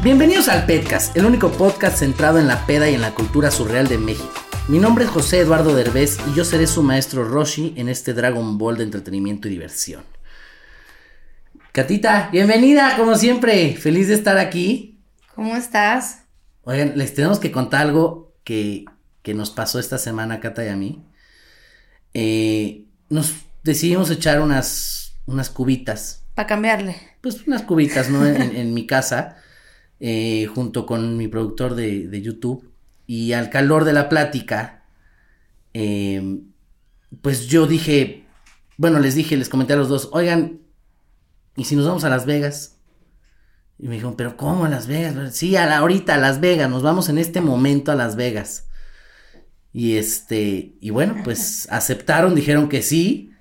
Bienvenidos al Petcast, el único podcast centrado en la peda y en la cultura surreal de México. Mi nombre es José Eduardo Derbez y yo seré su maestro Roshi en este Dragon Ball de entretenimiento y diversión. Catita, bienvenida, como siempre. Feliz de estar aquí. ¿Cómo estás? Oigan, les tenemos que contar algo que, que nos pasó esta semana, Cata y a mí. Eh, nos decidimos echar unas, unas cubitas. Para cambiarle. Pues unas cubitas, ¿no? en, en mi casa. Eh, junto con mi productor de, de, YouTube. Y al calor de la plática, eh, pues yo dije, bueno, les dije, les comenté a los dos, oigan, ¿y si nos vamos a Las Vegas? Y me dijeron, pero ¿cómo a Las Vegas? Sí, a la, ahorita a Las Vegas, nos vamos en este momento a Las Vegas. Y este, y bueno, pues aceptaron, dijeron que sí.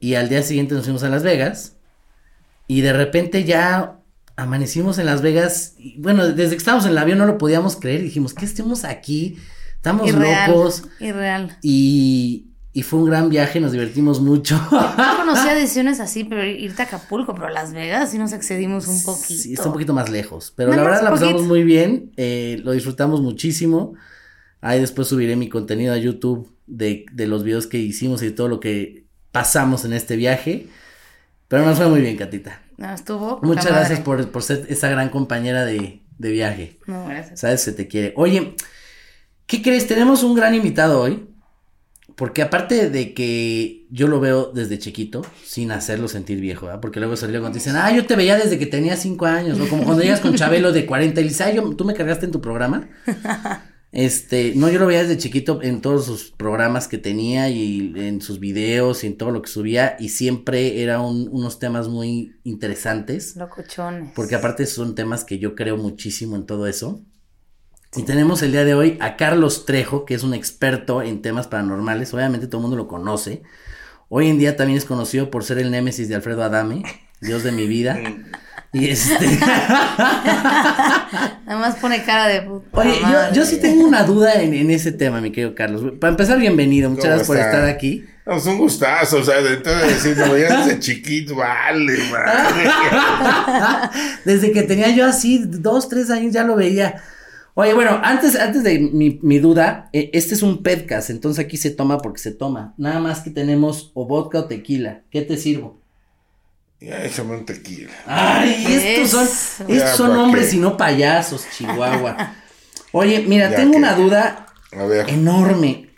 Y al día siguiente nos fuimos a Las Vegas. Y de repente ya amanecimos en Las Vegas. Y, bueno, desde que estábamos en el avión no lo podíamos creer. Dijimos, ¿qué estemos aquí? Estamos Irreal, locos. Irreal. Y, y fue un gran viaje, nos divertimos mucho. Yo conocía decisiones así, pero irte a Acapulco, pero a Las Vegas sí nos excedimos un poquito. Sí, está un poquito más lejos. Pero la verdad la pasamos poquito. muy bien. eh, lo disfrutamos muchísimo. Ahí después subiré mi contenido a YouTube de, de los videos que hicimos y de todo lo que pasamos en este viaje. Pero nos fue muy bien, Catita. No, estuvo. Muchas gracias por, por ser esa gran compañera de, de viaje. No, gracias. Sabes, se te quiere. Oye, ¿qué crees? Tenemos un gran invitado hoy. Porque aparte de que yo lo veo desde chiquito, sin hacerlo sentir viejo, ¿verdad? Porque luego salió cuando dicen, ah, yo te veía desde que tenía cinco años, o como cuando llegas con Chabelo de 40 y le dices, "Ay, yo, tú me cargaste en tu programa. Este, no, yo lo veía desde chiquito en todos sus programas que tenía y en sus videos y en todo lo que subía y siempre eran unos temas muy interesantes. Locochones. Porque aparte son temas que yo creo muchísimo en todo eso. Y tenemos el día de hoy a Carlos Trejo, que es un experto en temas paranormales. Obviamente todo el mundo lo conoce. Hoy en día también es conocido por ser el némesis de Alfredo Adame, Dios de mi vida. Y este. Nada más pone cara de puta. Oye, yo, yo sí tengo una duda en, en ese tema, mi querido Carlos. Para empezar, bienvenido. Muchas ¿Cómo gracias por estar aquí. No, es un gustazo, o sea, de todo decir, no, ya desde chiquito, vale, madre. Desde que tenía yo así dos, tres años ya lo veía. Oye, bueno, antes, antes de mi, mi duda, eh, este es un podcast, entonces aquí se toma porque se toma. Nada más que tenemos o vodka o tequila. ¿Qué te sirvo? Ya échame un tequila. Ay, estos son, estos Ya, son ¿para hombres qué? y no payasos, Chihuahua. Oye, mira, Ya tengo que- una duda A ver, enorme.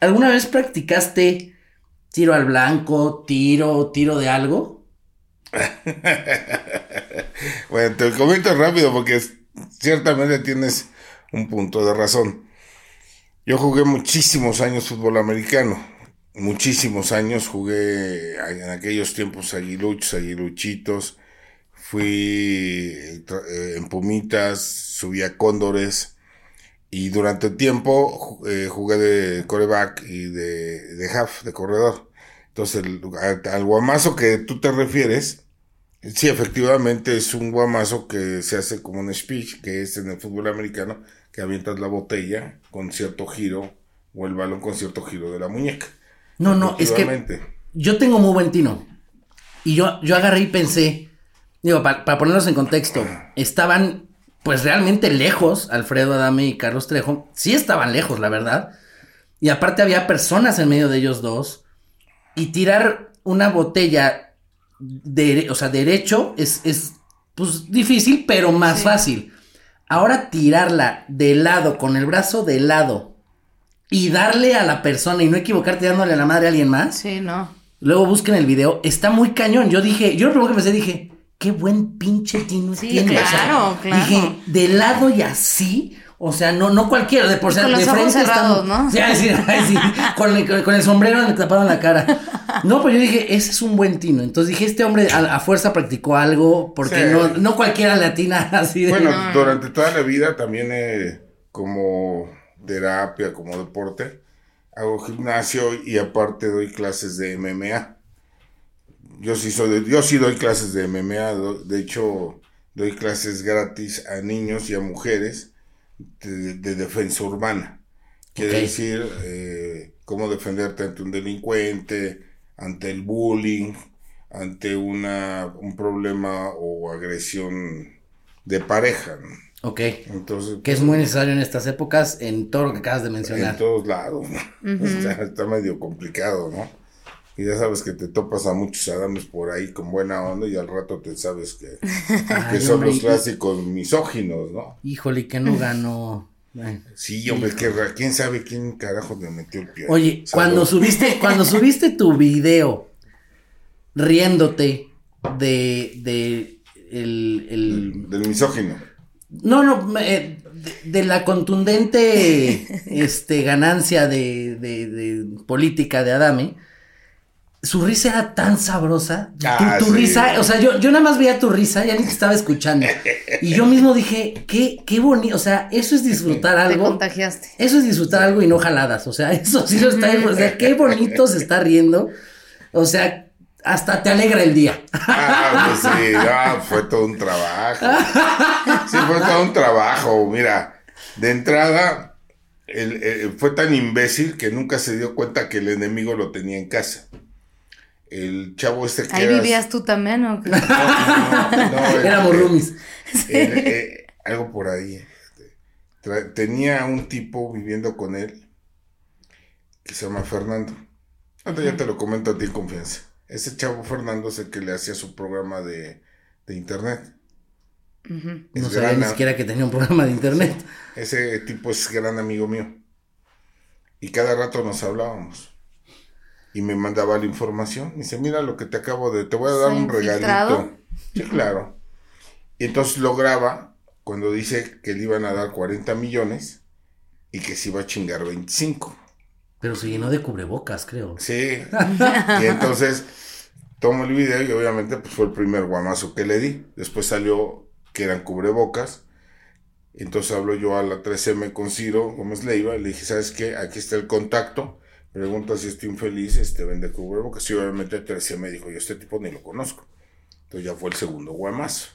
¿Alguna vez practicaste tiro al blanco, tiro, tiro de algo? bueno, te comento rápido porque ciertamente tienes un punto de razón. Yo jugué muchísimos años fútbol americano. Muchísimos años jugué en aquellos tiempos aguiluchos, aguiluchitos. Fui eh, en Pumitas, subí a Cóndores. Y durante el tiempo eh, jugué de coreback y de, half, de corredor. Entonces, el- al guamazo que tú te refieres, sí, efectivamente es un guamazo que se hace como un speech, que es en el fútbol americano, que avientas la botella con cierto giro, o el balón con cierto giro de la muñeca. No, no, es que yo tengo muy buen tino. Y yo, yo agarré y pensé, digo, pa- para ponerlos en contexto, estaban pues realmente lejos, Alfredo Adame y Carlos Trejo, sí estaban lejos, la verdad. y aparte había personas en medio de ellos dos, y tirar una botella de, o sea, derecho es, es pues difícil, pero más fácil. Ahora tirarla de lado, con el brazo de lado, y darle a la persona y no equivocarte dándole a la madre a alguien más. Sí, no. Luego busquen el video, está muy cañón. Yo dije, yo lo primero que pensé, dije, qué buen pinche tino Sí, tiene. O sea, claro, claro. Dije, de lado y así. O sea, no, no cualquiera, de por ser con de los ojos frente cerrados, ¿no? Sí, con, el, con el sombrero le taparon la cara. No, pues yo dije, ese es un buen tino. Entonces dije, este hombre a, a fuerza practicó algo, porque Sí. no, no cualquiera latina así de. Bueno, durante toda la vida también eh, como terapia, como deporte, hago gimnasio y aparte doy clases de MMA. Yo sí soy yo sí doy clases de MMA, do- de hecho doy clases gratis a niños y a mujeres de, de defensa urbana. Quiere decir eh, cómo defenderte ante un delincuente, ante el bullying, ante una, un problema o agresión de pareja. ¿no? Ok. Entonces, Que es muy necesario en estas épocas, en todo lo que acabas de mencionar. en todos lados, ¿no? O sea, está medio complicado, ¿no? Y ya sabes que te topas a muchos adames por ahí con buena onda y al rato te sabes que, que Ay, son hombre, los clásicos misóginos, ¿no? Híjole, que no ganó. Bueno. Sí, hombre, que quién sabe quién carajo le metió el pie. Oye, cuando subiste, cuando subiste tu video riéndote de, de el, el- Del, del misógino. No, no, eh, de, de la contundente este ganancia de, de, de política de Adame, su risa era tan sabrosa. Ah, tu, tu sí. risa, o sea, yo, yo nada más veía tu risa, ya ni te estaba escuchando. Y yo mismo dije, qué, qué bonito, o sea, eso es disfrutar Te algo. contagiaste. Eso es disfrutar algo y no jaladas. O sea, eso sí lo está. O sea, qué bonito se está riendo. O sea, hasta te alegra el día. Ah, pues sí, no, fue todo un trabajo. Sí, fue todo un trabajo. Mira, de entrada, el- fue tan imbécil que nunca se dio cuenta que el enemigo lo tenía en casa. El chavo este que Ahí era- vivías tú también, ¿o qué? No, no, no, el- Éramos roomies. el- eh, algo por ahí. este, tenía un tipo viviendo con él que se llama Fernando. Ahorita ya te lo comento a ti en confianza. Ese chavo Fernando es el que le hacía su programa de, de internet. No sabía gran ni siquiera que tenía un programa de internet. Ese tipo es gran amigo mío. Y cada rato nos hablábamos. Y me mandaba la información. Y dice, mira lo que te acabo de... Te voy a dar ¿Se un infiltrado? regalito. Sí, claro. Y entonces lo graba cuando dice que le iban a dar 40 millones y que se iba a chingar 25. Pero se llenó de cubrebocas, creo. Sí. y entonces tomo el video y obviamente pues fue el primer guamazo que le di. Después salió que eran cubrebocas. Entonces hablo yo a la 3M con Ciro Gómez Leiva le dije, ¿sabes qué? Aquí está el contacto. Pregunta si estoy infeliz, este vende cubrebocas. Y obviamente 3M me dijo, yo este tipo ni lo conozco. Entonces ya fue el segundo guamazo.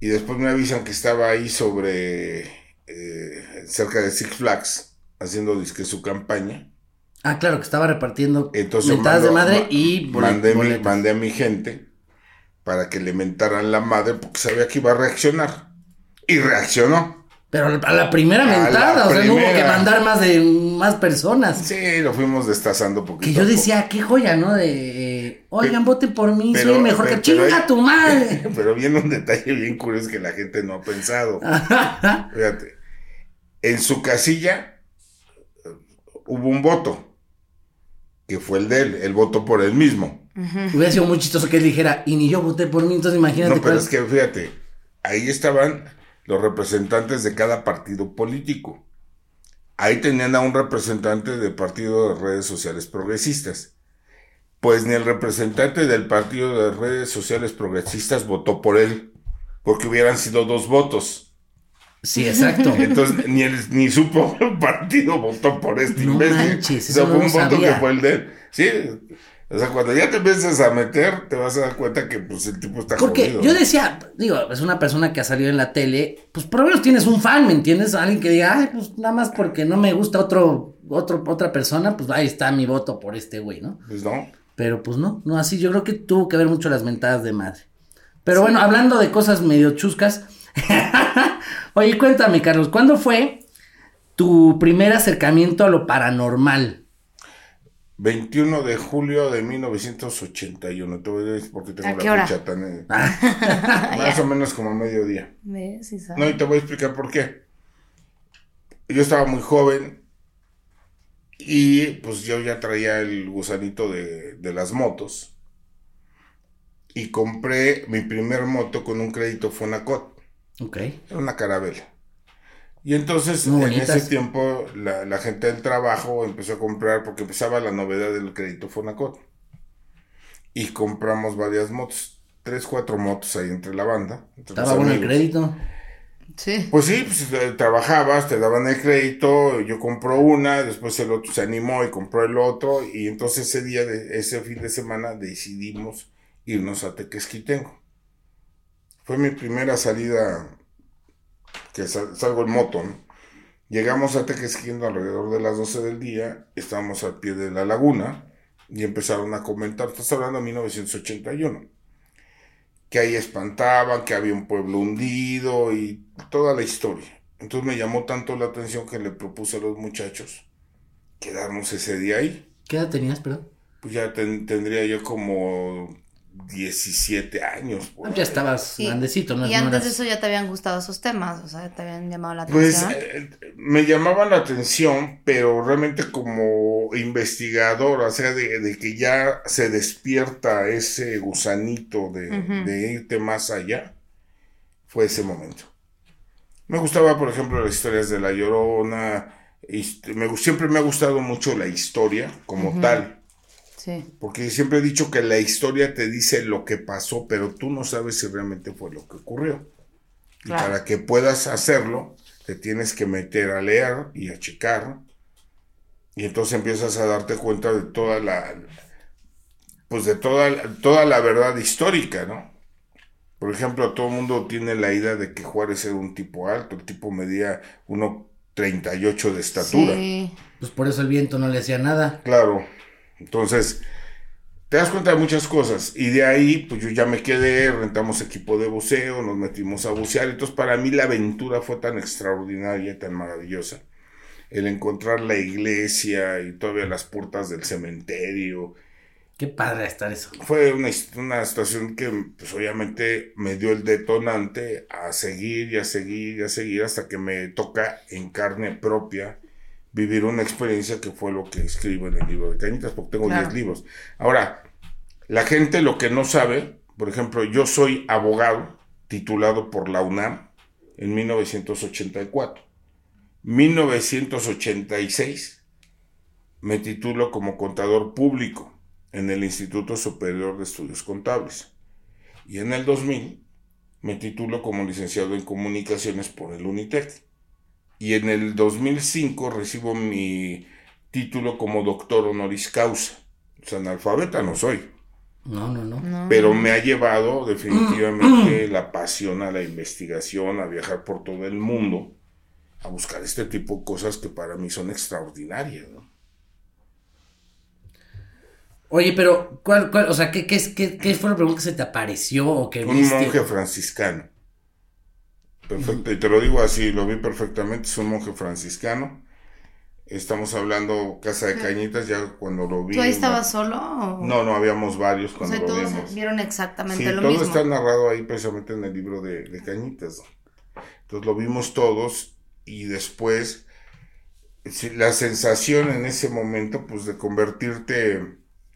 Y después me avisan que estaba ahí sobre, eh, cerca de Six Flags, haciendo disque su campaña. Ah, claro, que estaba repartiendo Entonces mentadas de madre ma- y mandé, mi- mandé a mi gente para que le mentaran la madre porque sabía que iba a reaccionar. Y reaccionó. Pero a la primera la mentada, o sea, no hubo que mandar más de más personas. Sí, lo fuimos destazando poquito. Que yo decía, qué joya, ¿no? De, oigan, voten por mí, Pero- soy mejor que pero- chinga tu madre. Pero viene un detalle bien curioso que la gente no ha pensado. Fíjate. En su casilla hubo un voto. Que fue el de él. Él votó por él mismo. Hubiera sido muy chistoso que él dijera, y ni yo voté por mí, entonces imagínate No, pero cuál- es que fíjate, ahí estaban los representantes de cada partido político. Ahí tenían a un representante del partido de redes sociales progresistas. Pues ni el representante del partido de redes sociales progresistas votó por él, porque hubieran sido dos votos. Sí, exacto. Entonces ni, el, ni su propio partido votó por este No imbécil. manches, O sea, eso fue no un voto sabía. que fue el de él. Sí. O sea, cuando ya te empiezas a meter, te vas a dar cuenta que pues el tipo está Porque jodido. yo decía, digo, es una persona que ha salido en la tele, pues por lo menos tienes un fan, ¿me entiendes? Alguien que diga, ay, pues nada más porque no me gusta otro, otro, otra persona, pues ahí está mi voto por este güey, ¿no? Pues no. Pero pues no, no así, yo creo que tuvo que ver mucho las mentadas de madre. Pero bueno, hablando de cosas medio chuscas, oye, cuéntame, Carlos, ¿cuándo fue tu primer acercamiento a lo paranormal. 21 de julio de 1981. Te voy a decir porque tengo ¿A la qué hora? fecha tan. eh, más o menos como a mediodía. ¿Ves? Sí. No, y te voy a explicar por qué. Yo estaba muy joven y pues yo ya traía el gusanito de, de las motos. Y compré mi primer moto con un crédito Fonacot. Ok. Era una carabela. Y entonces Muy en bonitas. ese tiempo la, la gente del trabajo empezó a comprar porque empezaba la novedad del crédito Fonacot. Y compramos varias motos. Tres, cuatro motos ahí entre la banda. entre Estaba bueno el crédito. Sí. Pues sí, pues eh, trabajabas, te daban el crédito, yo compró una, después el otro se animó y compró el otro, y entonces ese día, de, ese fin de semana, decidimos irnos a Tequesquitengo. Fue mi primera salida que sal- salgo en moto, ¿no? Llegamos a Tequesquitengo alrededor de las 12 del día, estábamos al pie de la laguna, y empezaron a comentar, estás hablando de 1981 que ahí espantaban, que había un pueblo hundido y toda la historia. Entonces me llamó tanto la atención que le propuse a los muchachos quedarnos ese día ahí. ¿Qué edad tenías, perdón? Pues ya ten- tendría yo como 17 años. Ah, Ya ahí. estabas Sí. grandecito, ¿no? Y no antes eras- de eso ya te habían gustado esos temas, o sea, te habían llamado la Pues atención. eh, me llamaban la atención, pero realmente como investigador, o sea, de, de que ya se despierta ese gusanito de, irte más allá, fue ese momento. Me gustaba, por ejemplo, las historias de La Llorona, me, gu- siempre me ha gustado mucho la historia como tal, sí. porque siempre he dicho que la historia te dice lo que pasó, pero tú no sabes si realmente fue lo que ocurrió. Y para que puedas hacerlo, te tienes que meter a leer y a checar. Y entonces empiezas a darte cuenta de toda la, pues de toda, la- toda la verdad histórica, ¿no? Por ejemplo, todo el mundo tiene la idea de que Juárez era un tipo alto, el tipo medía 1.38 de estatura. Sí. Pues por eso el viento no le hacía nada. Claro. Entonces, te das cuenta de muchas cosas. Y de ahí, pues yo ya me quedé, rentamos equipo de buceo, nos metimos a bucear. Entonces, para mí la aventura fue tan extraordinaria, tan maravillosa. El encontrar la iglesia y todavía las puertas del cementerio. Qué padre estar eso. Fue una, una situación que, pues obviamente, me dio el detonante a seguir y a seguir y a seguir hasta que me toca en carne propia vivir una experiencia que fue lo que escribo en el libro de Cañitas, porque tengo 10 Claro. libros. Ahora, la gente lo que no sabe, por ejemplo, yo soy abogado titulado por la UNAM en 1984. 1986 me titulo como contador público en el Instituto Superior de Estudios Contables. Y en el 2000 me titulo como licenciado en comunicaciones por el UNITEC. Y en el 2005 recibo mi título como doctor honoris causa. O sea, analfabeta no soy, No, no, no. No. pero me ha llevado definitivamente la pasión a la investigación, a viajar por todo el mundo, a buscar este tipo de cosas que para mí son extraordinarias. ¿no? Oye, pero, ¿cuál, cuál, o sea, ¿qué, qué, es- qué, qué fue lo primero que se te apareció o que Un viste? monje franciscano. Perfecto, y te lo digo así, lo vi perfectamente, es un monje franciscano. Estamos hablando Casa de Cañitas, ya cuando lo vi. ¿Tú ahí estabas solo? o- No, no, habíamos varios O cuando sea, lo todos vimos. vieron exactamente Sí, lo todo mismo. está narrado ahí precisamente en el libro de, de Cañitas. ¿no? Entonces lo vimos todos y después la sensación en ese momento pues de convertirte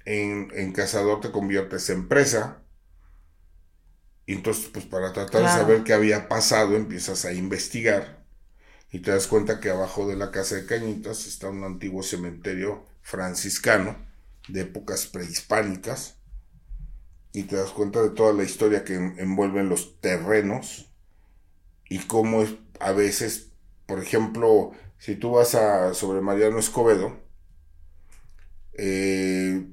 en, en cazador te conviertes en presa. Y entonces pues para tratar Claro. de saber qué había pasado empiezas a investigar y te das cuenta que abajo de la casa de Cañitas está un antiguo cementerio franciscano de épocas prehispánicas y te das cuenta de toda la historia que en- envuelven los terrenos y cómo es a veces, por ejemplo, si tú vas a sobre Mariano Escobedo, eh,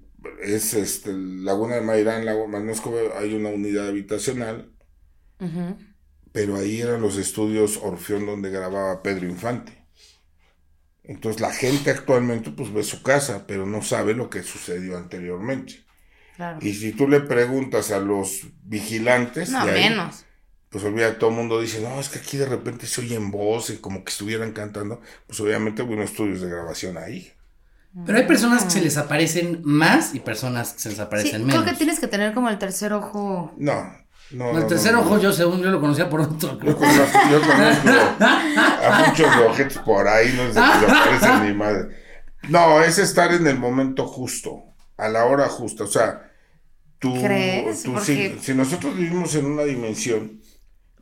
es este Laguna de Mairán, Lago Escobedo, hay una unidad habitacional, pero ahí eran los estudios Orfeón donde grababa Pedro Infante. Entonces la gente actualmente pues ve su casa, pero no sabe lo que sucedió anteriormente. Claro. Y si tú le preguntas a los vigilantes, No, de ahí, menos. pues olvida, todo el mundo dice, no, es que aquí de repente se oyen voces, como que estuvieran cantando, pues obviamente hubo unos estudios de grabación ahí. Pero hay personas que se les aparecen más y personas que se les Sí, aparecen creo menos. que tienes que tener como el tercer ojo. No, no. el tercer no, ojo no. yo según yo lo conocía por otro. Yo conozco, yo conozco a muchos ojetes por ahí, no se les aparece ni madre. No, es estar en el momento justo, a la hora justa. O sea, tú, ¿Crees? tú Porque- si, si nosotros vivimos en una dimensión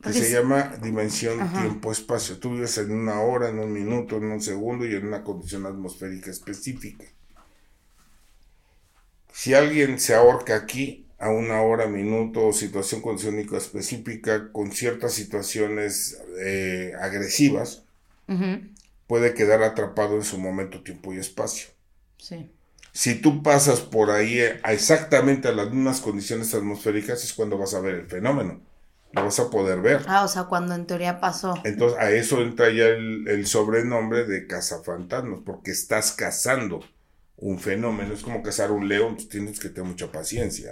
que se llama dimensión tiempo-espacio, tú vives en una hora, en un minuto, en un segundo y en una condición atmosférica específica. Si alguien se ahorca aquí a una hora, minuto o situación condiciónica específica con ciertas situaciones eh, agresivas, puede quedar atrapado en su momento, tiempo y espacio. Sí. Si tú pasas por ahí eh, a exactamente a las mismas condiciones atmosféricas es cuando vas a ver el fenómeno. Lo vas a poder ver. Ah, o sea, cuando en teoría pasó. Entonces a eso entra ya el, el sobrenombre de cazafantasmas, porque estás cazando un fenómeno. Es como cazar un león, pues tienes que tener mucha paciencia.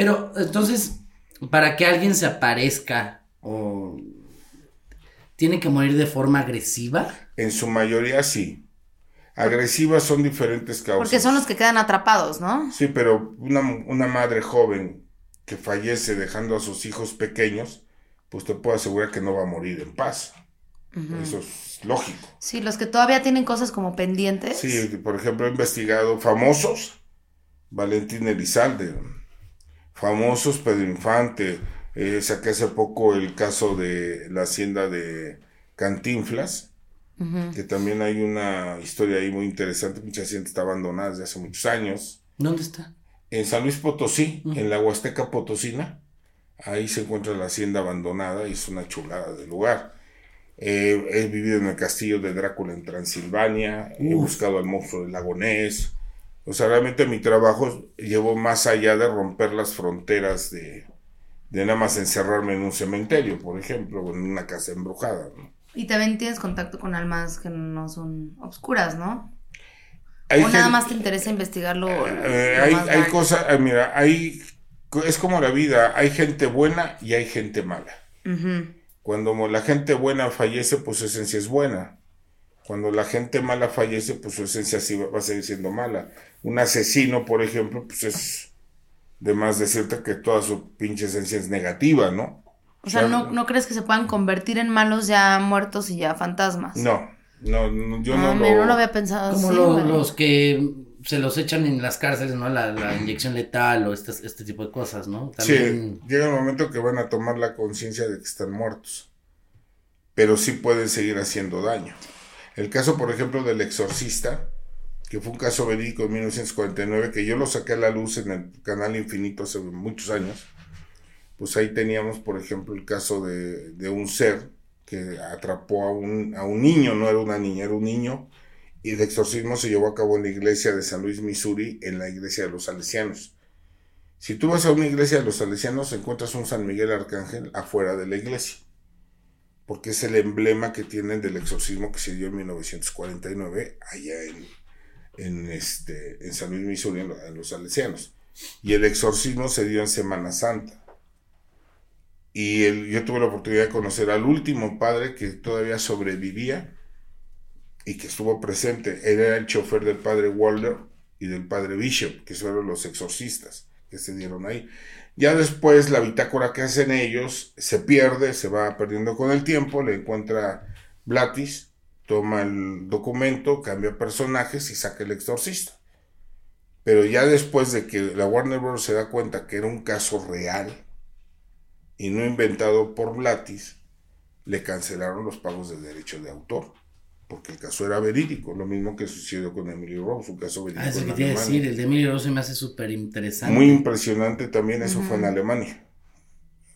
Pero entonces, para que alguien se aparezca o tiene que morir de forma agresiva. En su mayoría sí. Agresivas son diferentes causas. Porque son los que quedan atrapados, ¿no? Sí, pero una, una madre joven que fallece dejando a sus hijos pequeños, pues te puedo asegurar que no va a morir en paz. Eso es lógico. Sí, los que todavía tienen cosas como pendientes. Sí, por ejemplo, he investigado famosos, Valentín Elizalde, famosos Pedro Infante, eh, saqué hace poco el caso de la hacienda de Cantinflas, que también hay una historia ahí muy interesante, mucha hacienda está abandonada desde hace muchos años. ¿Dónde está? En San Luis Potosí, en la Huasteca Potosina, ahí se encuentra la hacienda abandonada y es una chulada de lugar. Eh, he vivido en el castillo de Drácula en Transilvania, he buscado al monstruo del lago Ness. O sea, realmente mi trabajo llevó más allá de romper las fronteras de, de nada más encerrarme en un cementerio, por ejemplo, o en una casa embrujada. ¿no? Y también tienes contacto con almas que no son obscuras, ¿no? Hay o nada más te interesa investigarlo. Eh, lo hay, cosas, eh, mira, hay, es como la vida, hay gente buena y hay gente mala. Cuando la gente buena fallece, pues su esencia es buena. Cuando la gente mala fallece, pues su esencia sí va, va a seguir siendo mala. Un asesino, por ejemplo, pues es de más decirte que toda su pinche esencia es negativa, ¿no? O sea, ¿no, ¿no crees que se puedan convertir en malos ya muertos y ya fantasmas? No, no, no, yo Ah, no, mira, lo... no lo había pensado Como así, lo- los que se los echan en las cárceles, ¿no? La, la inyección letal o este, este tipo de cosas, ¿no? Sí, También. llega un momento que van a tomar la conciencia de que están muertos, pero sí pueden seguir haciendo daño. El caso, por ejemplo, del exorcista, que fue un caso verídico en 1949, que yo lo saqué a la luz en el canal Infinito hace muchos años, pues ahí teníamos, por ejemplo, el caso de, de un ser que atrapó a un, a un niño, no era una niña, era un niño, y el exorcismo se llevó a cabo en la iglesia de San Luis, Missouri, en la iglesia de los salesianos. Si tú vas a una iglesia de los salesianos, encuentras un San Miguel Arcángel afuera de la iglesia, porque es el emblema que tienen del exorcismo que se dio en 1949 allá en, en, este, en San Luis, Missouri, en, lo- en los salesianos. Y el exorcismo se dio en Semana Santa. Y el- yo tuve la oportunidad de conocer al último padre que todavía sobrevivía y que estuvo presente. Él era el chofer del padre Walder y del padre Bishop, que fueron los exorcistas, que se dieron ahí. Ya después la bitácora que hacen ellos se pierde, se va perdiendo con el tiempo, le encuentra Blatis, toma el documento, cambia personajes y saca el exorcista. Pero ya después de que la Warner Bros. se da cuenta que era un caso real y no inventado por Blatis, le cancelaron los pagos de derechos de autor. Porque el caso era verídico, lo mismo que sucedió con Emily Rose, un caso verídico. Ah, eso que te iba a Alemania. decir, el de Emily Rose se me hace súper interesante. Muy impresionante también, eso fue en Alemania.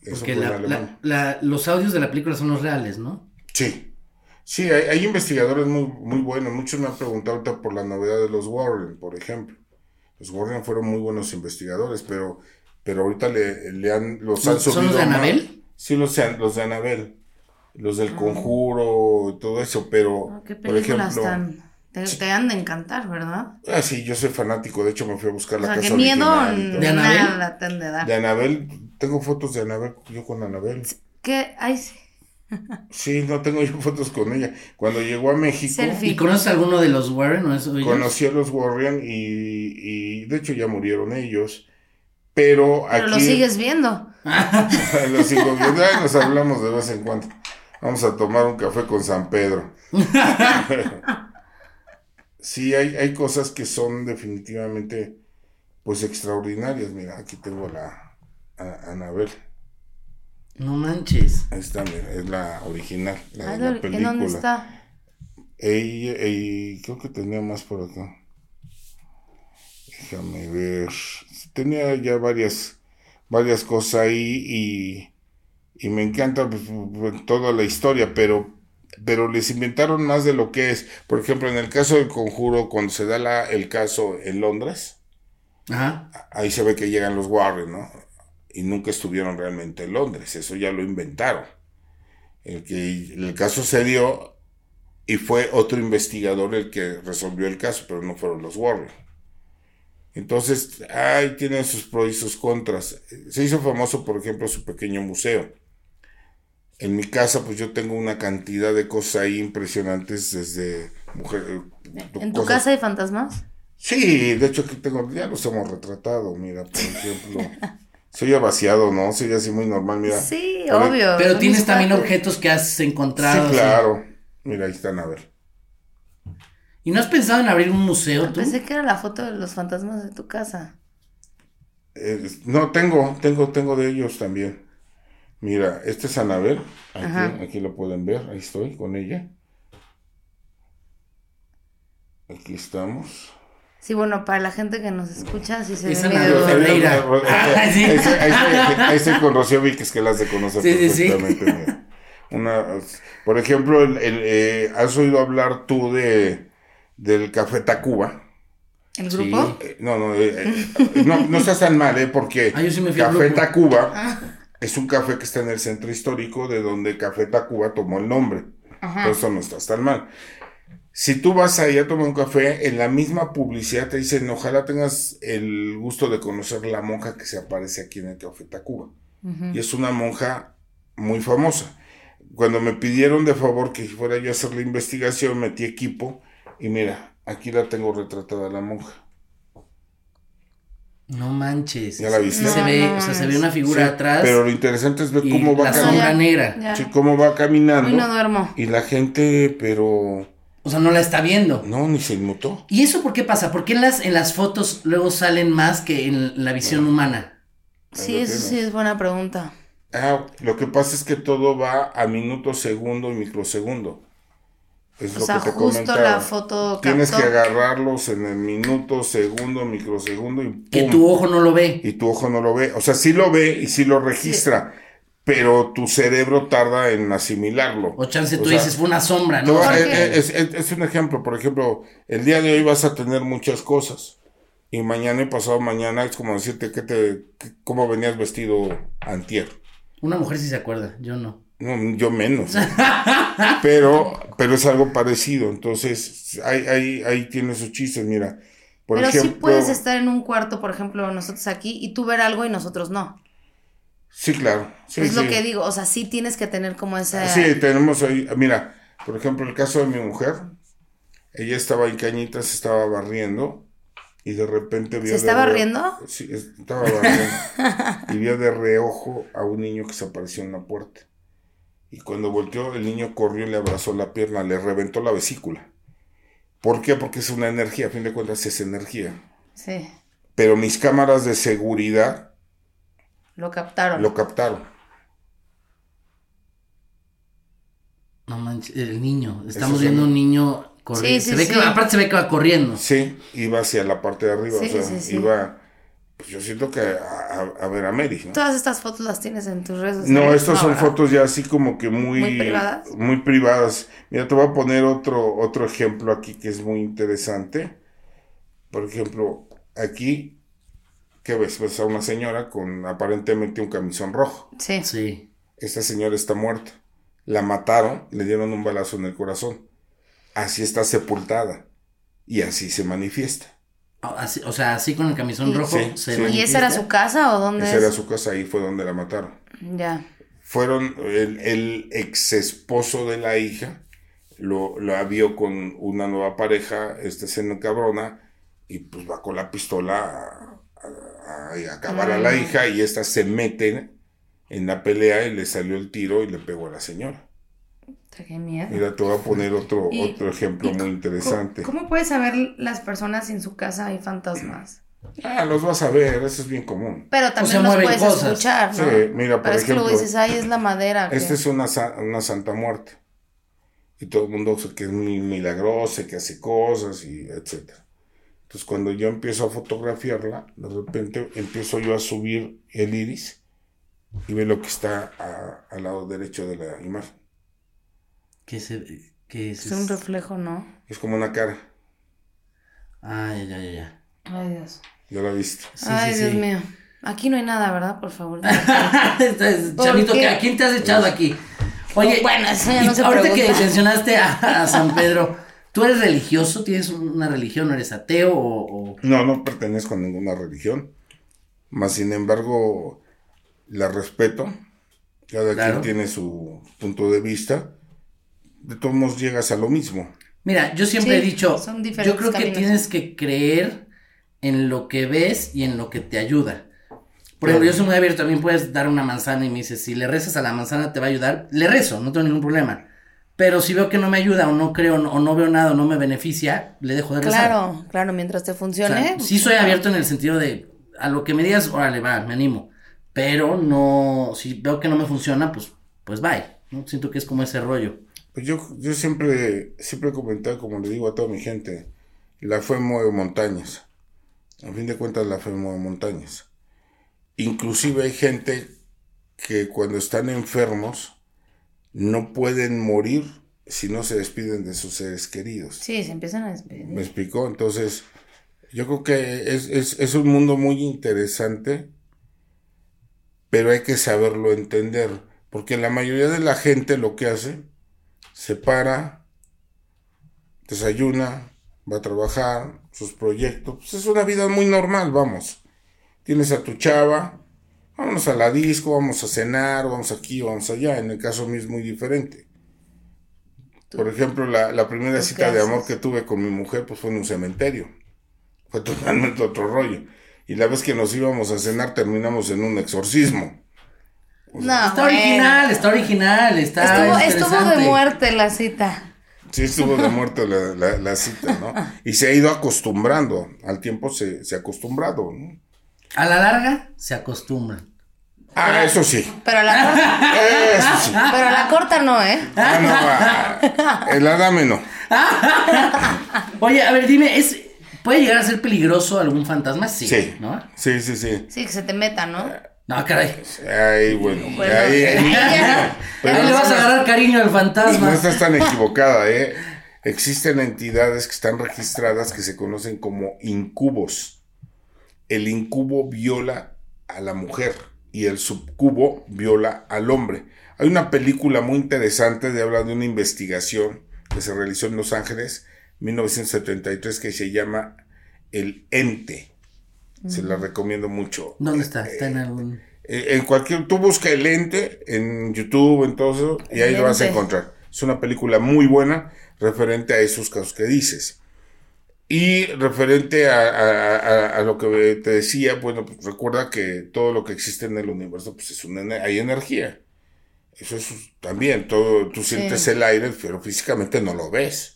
Eso Porque fue en Alemania. la- la- los audios de la película son los reales, ¿no? Sí, sí, hay, hay investigadores muy, muy buenos. Muchos me han preguntado ahorita por la novedad de los Warren, por ejemplo. Los Warren fueron muy buenos investigadores, pero, pero ahorita le, le han, los han ¿Son subido los de más. Annabelle? Sí, los, los de Anabel, los del conjuro, y todo eso, pero, Ah, ¿Qué por películas ejemplo, tan... Te, te han de encantar, ¿verdad? ah, sí, yo soy fanático, de hecho me fui a buscar O la sea, casa qué miedo. ¿De Annabelle? nada te han de dar. De Anabel, tengo fotos de Anabel, yo con Anabel. ¿Qué? Ay, sí. Sí, no tengo yo fotos con ella. Cuando llegó a México, Selfie. ¿Y conoces alguno de los Warren o eso? ellos? conocí a los Warren y, y de hecho ya murieron ellos. Pero, Pero aquí lo sigues viendo. los sigo viendo. Ay, nos hablamos de vez en cuando. Vamos a tomar un café con San Pedro. sí, hay, hay cosas que son definitivamente pues extraordinarias. Mira, aquí tengo la a- Anabel. No manches. Ahí está, mira, es la original, la Ay, de la ¿En película. dónde está? Ey, ey, creo que tenía más por acá. Déjame ver. Tenía ya varias, varias cosas ahí y, y me encanta pues, toda la historia, pero, pero les inventaron más de lo que es. Por ejemplo, en el caso del conjuro, cuando se da la- el caso en Londres, Ajá. ahí se ve que llegan los Warren, ¿no? Y nunca estuvieron realmente en Londres, eso ya lo inventaron. El que el caso se dio y fue otro investigador el que resolvió el caso, pero no fueron los Warren. Entonces, ahí tienen sus pros y sus contras. Se hizo famoso, por ejemplo, su pequeño museo. En mi casa, pues yo tengo una cantidad de cosas ahí impresionantes desde mujer. ¿En tu cosas- casa hay fantasmas? Sí, de hecho aquí tengo, ya los hemos retratado, mira, por ejemplo. Soy vaciado, ¿no? Soy así muy normal, mira. Sí, A ver. obvio. Pero tienes también objetos que has Sí, encontrado. así. claro. Mira, ahí están, a ver. ¿Y no has pensado en abrir un museo tú? Pensé que era la foto de los fantasmas de tu casa. Eh, no, tengo, tengo, tengo de ellos también. Mira, este es Anabel. Aquí, aquí lo pueden ver, ahí estoy con ella. Aquí estamos. Sí, bueno, para la gente que nos escucha, sí se Es ve Anabel medio... Ferreira. Ah, sí. Ahí estoy, ahí ahí con Rocío Víquez, que las de conocer Sí, sí, sí. perfectamente. mira. Una, por ejemplo, el, el, eh, ¿has oído hablar tú de del Café Tacuba? ¿El Sí. grupo? Eh, no, no, eh, no, no estás tan mal, ¿eh? Porque Ah, yo sí me fui al Café. Tacuba Ah. Es un café que está en el centro histórico de donde Café Tacuba tomó el nombre. Ajá. Por eso no estás tan mal. Si tú vas ahí a tomar un café, en la misma publicidad te dicen, ojalá tengas el gusto de conocer la monja que se aparece aquí en el Café Tacuba. Y es una monja muy famosa. Cuando me pidieron de favor que fuera yo a hacer la investigación, metí equipo y mira, aquí la tengo retratada la monja. No manches. ¿Ya la viste? se ve, no o sea, se ve una figura Sí, atrás Pero lo interesante es ver cómo va la caminando. sombra negra. Ya. Sí, cómo va caminando. Hoy no duermo. Y la gente, pero O sea, no la está viendo. no, ni se inmutó. ¿Y eso por qué pasa? ¿Por qué en las, en las fotos luego salen más que en la visión humana? Sí, eso sí es buena pregunta. Ah, lo que pasa es que todo va a minuto, segundo y microsegundo. Es O lo sea, que te justo comentaba. la foto Tienes que agarrarlos en el minuto, segundo, microsegundo y ¡pum! Que tu ojo no lo ve. Y tu ojo no lo ve. O sea, sí lo ve y sí lo registra, pero tu cerebro tarda en asimilarlo. O chance O tú sea, dices, fue una sombra, ¿no? ¿Por eh, eh, es, es- es un ejemplo, por ejemplo, el día de hoy vas a tener muchas cosas y mañana y pasado mañana es como decirte que te, que- cómo venías vestido antier. Una mujer sí se acuerda, yo no. No, yo menos. pero, pero es algo parecido. Entonces, ahí, ahí, ahí tiene sus chistes, mira. Por Pero ejemplo, sí puedes estar en un cuarto, por ejemplo, nosotros aquí, y tú ver algo y nosotros no. Sí, claro. Sí, es lo que digo, o sea, sí tienes que tener como esa... Sí, tenemos ahí, mira, por ejemplo, el caso de mi mujer, ella estaba en cañitas, estaba barriendo y de repente vio... ¿Se estaba de re- riendo? Sí, estaba barriendo. y vio de reojo a un niño que se apareció en la puerta. Y cuando volteó, el niño corrió, le abrazó la pierna, le reventó la vesícula. ¿Por qué? Porque es una energía, a fin de cuentas es energía. Sí, Pero mis cámaras de seguridad lo captaron. lo captaron. No manches, el niño. Estamos viendo sí. un niño corriendo. Sí, sí, se ve sí. que, aparte se ve que va corriendo. Sí, iba hacia la parte de arriba. Sí, o sea, sí, sí. iba. Pues yo siento que a, a- a ver a Mary, ¿no? Todas estas fotos las tienes en tus redes No, sociales. estas son ¿verdad? fotos ya así como que muy, ¿Muy privadas? muy privadas. Mira, te voy a poner otro, otro ejemplo aquí que es muy interesante. Por ejemplo, aquí, ¿qué ves? Ves a una señora con aparentemente un camisón rojo. Sí. Sí. Esta señora está muerta. La mataron, le dieron un balazo en el corazón. Así está sepultada. Y así se manifiesta. Así- o sea, así con el camisón Y- rojo Sí, se sí. ¿Y esa era su casa o dónde Esa es? era su casa, ahí fue donde la mataron. Ya. fueron el, el ex esposo de la hija lo, lo vio con una nueva pareja este se encabrona y pues va con la pistola a, a- a acabar a la hija y esta se mete en la pelea y le salió el tiro y le pegó a la señora Qué miedo. mira te voy a poner otro Y- otro ejemplo muy interesante ¿Cómo puedes saber las personas si en su casa hay fantasmas? ah los vas a ver eso es bien común Pero también los puedes cosas. escuchar, ¿no? Sí, mira, por Pero es que luego ejemplo, dices, ay, es la madera. que- Esta es una, una santa muerte. Y todo el mundo dice que es muy milagrosa, que hace cosas y etcétera. Entonces cuando yo empiezo a fotografiarla, de repente empiezo yo a subir el iris y ve lo que está a- al lado derecho de la imagen. Que se, que Es se- un reflejo, ¿no? Es como una cara. Ah, ya, ya, ya, ya. Ay, Dios. Ya la viste. Sí, ay, sí, Dios sí. mío. Aquí no hay nada, ¿verdad? Por favor. Entonces, ¿Por Chavito, qué? ¿a quién te has echado aquí? Oye, Bueno, eso ya no se ahorita pregunta. que mencionaste a, a San Pedro, ¿tú eres religioso? ¿Tienes una religión? ¿Eres ateo o...? o- No, no pertenezco a ninguna religión. Más sin embargo, la respeto. Cada Claro. quien tiene su punto de vista. De todos modos llegas a lo mismo. Mira, yo siempre Sí, he dicho, son yo creo que caminos. tienes que creer en lo que ves y en lo que te ayuda. Por ejemplo, yo soy muy abierto, también puedes dar una manzana y me dices, si le rezas a la manzana te va a ayudar, le rezo, no tengo ningún problema. Pero si veo que no me ayuda o no creo o no veo nada o no me beneficia, le dejo de rezar. claro, claro, mientras te O funcione. sea, sí soy abierto en el sentido de a lo que me digas, órale, va, me animo. Pero no, si veo que no me funciona, pues, pues bye. ¿no? Siento que es como ese rollo. Pues yo, yo siempre, siempre he comentado, como le digo a toda mi gente, la fe mueve montañas. A fin de cuentas, la fe mueve montañas. Inclusive hay gente que cuando están enfermos no pueden morir si no se despiden de sus seres queridos. Sí, se empiezan a ¿Me despedir. explicó? Entonces, yo creo que es, es, es un mundo muy interesante, pero hay que saberlo entender, porque la mayoría de la gente lo que hace, se para, desayuna, va a trabajar, sus proyectos, pues es una vida muy normal, vamos. Tienes a tu chava, vámonos a la disco, vamos a cenar, vamos aquí, vamos allá, en el caso mío es muy diferente. Por ejemplo, la, la primera ¿tú cita de amor que tuve con mi mujer, pues fue en un cementerio. Fue totalmente otro rollo. Y la vez que nos íbamos a cenar, terminamos en un exorcismo. No, Está bueno. original, está original, está Estuvo, es estuvo de muerte la cita. Sí, estuvo de muerte la, la- la cita, ¿no? Y se ha ido acostumbrando. Al tiempo se, se ha acostumbrado, ¿no? A la larga se acostumbran. Ah, eso sí. Pero a la corta, Eso sí. pero a la corta no, ¿eh? Ah, no, ah, el adame no. Oye, a ver, dime, ¿es, ¿puede llegar a ser peligroso algún fantasma? Sí. Sí. ¿No? Sí, sí, sí. Sí, que se te meta, ¿no? No, caray. Ahí, bueno. Bueno, ahí, ahí ya. Pero Ahí le no vas a agarrar cariño al No fantasma. estás tan equivocada, ¿eh? Existen entidades que están registradas que se conocen como incubos. El incubo viola a la mujer y el subcubo viola al hombre. Hay una película muy interesante de habla de una investigación que se realizó en Los Ángeles, 1973, que se llama El Ente. Se la recomiendo mucho. ¿Dónde está? Está en algún... Eh, En cualquier, tú busca el ente en YouTube, en todo eso, y ahí El lo vas a encontrar. Es una película muy buena referente a esos casos que dices. Y referente a, a- a- a lo que te decía, bueno, pues recuerda que todo lo que existe en el universo, pues es una, hay energía. Eso es también, todo, tú sientes el aire, pero físicamente no lo ves.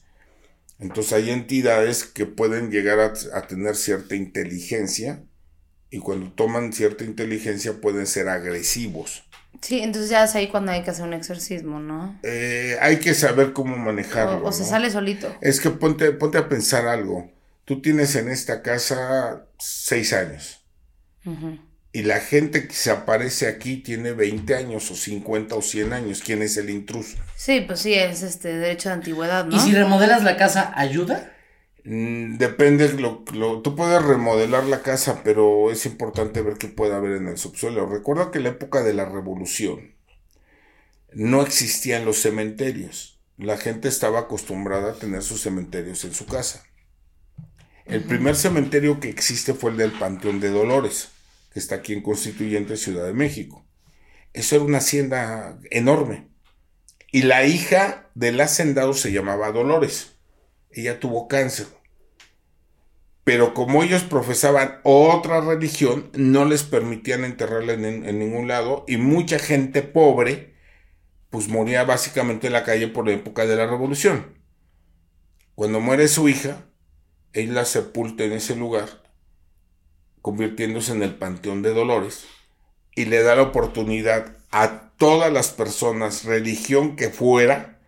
Entonces hay entidades que pueden llegar a, a tener cierta inteligencia y cuando toman cierta inteligencia pueden ser agresivos. Sí, entonces ya es ahí cuando hay que hacer un exorcismo, ¿no? Eh, hay que saber cómo manejarlo. O, o se ¿no? sale solito. Es que ponte, ponte a pensar algo. Tú tienes en esta casa seis años. Ujú. Y la gente que se aparece aquí tiene 20 años o 50 o 100 años. ¿Quién es el intruso? Sí, pues sí, es este derecho de antigüedad, ¿no? ¿Y si remodelas la casa, ayuda? Mm, depende, lo, lo- tú puedes remodelar la casa, pero es importante ver qué puede haber en el subsuelo. Recuerda que en la época de la revolución no existían los cementerios. La gente estaba acostumbrada a tener sus cementerios en su casa. El primer cementerio que existe fue el del Panteón de Dolores, está aquí en Constituyente, Ciudad de México. Eso era una hacienda enorme. Y la hija del hacendado se llamaba Dolores. Ella tuvo cáncer. Pero como ellos profesaban otra religión, no les permitían enterrarla en, en ningún lado. Y mucha gente pobre, pues moría básicamente en la calle por la época de la revolución. Cuando muere su hija, él la sepulta en ese lugar, convirtiéndose en el Panteón de Dolores, y le da la oportunidad a todas las personas, religión que fuera,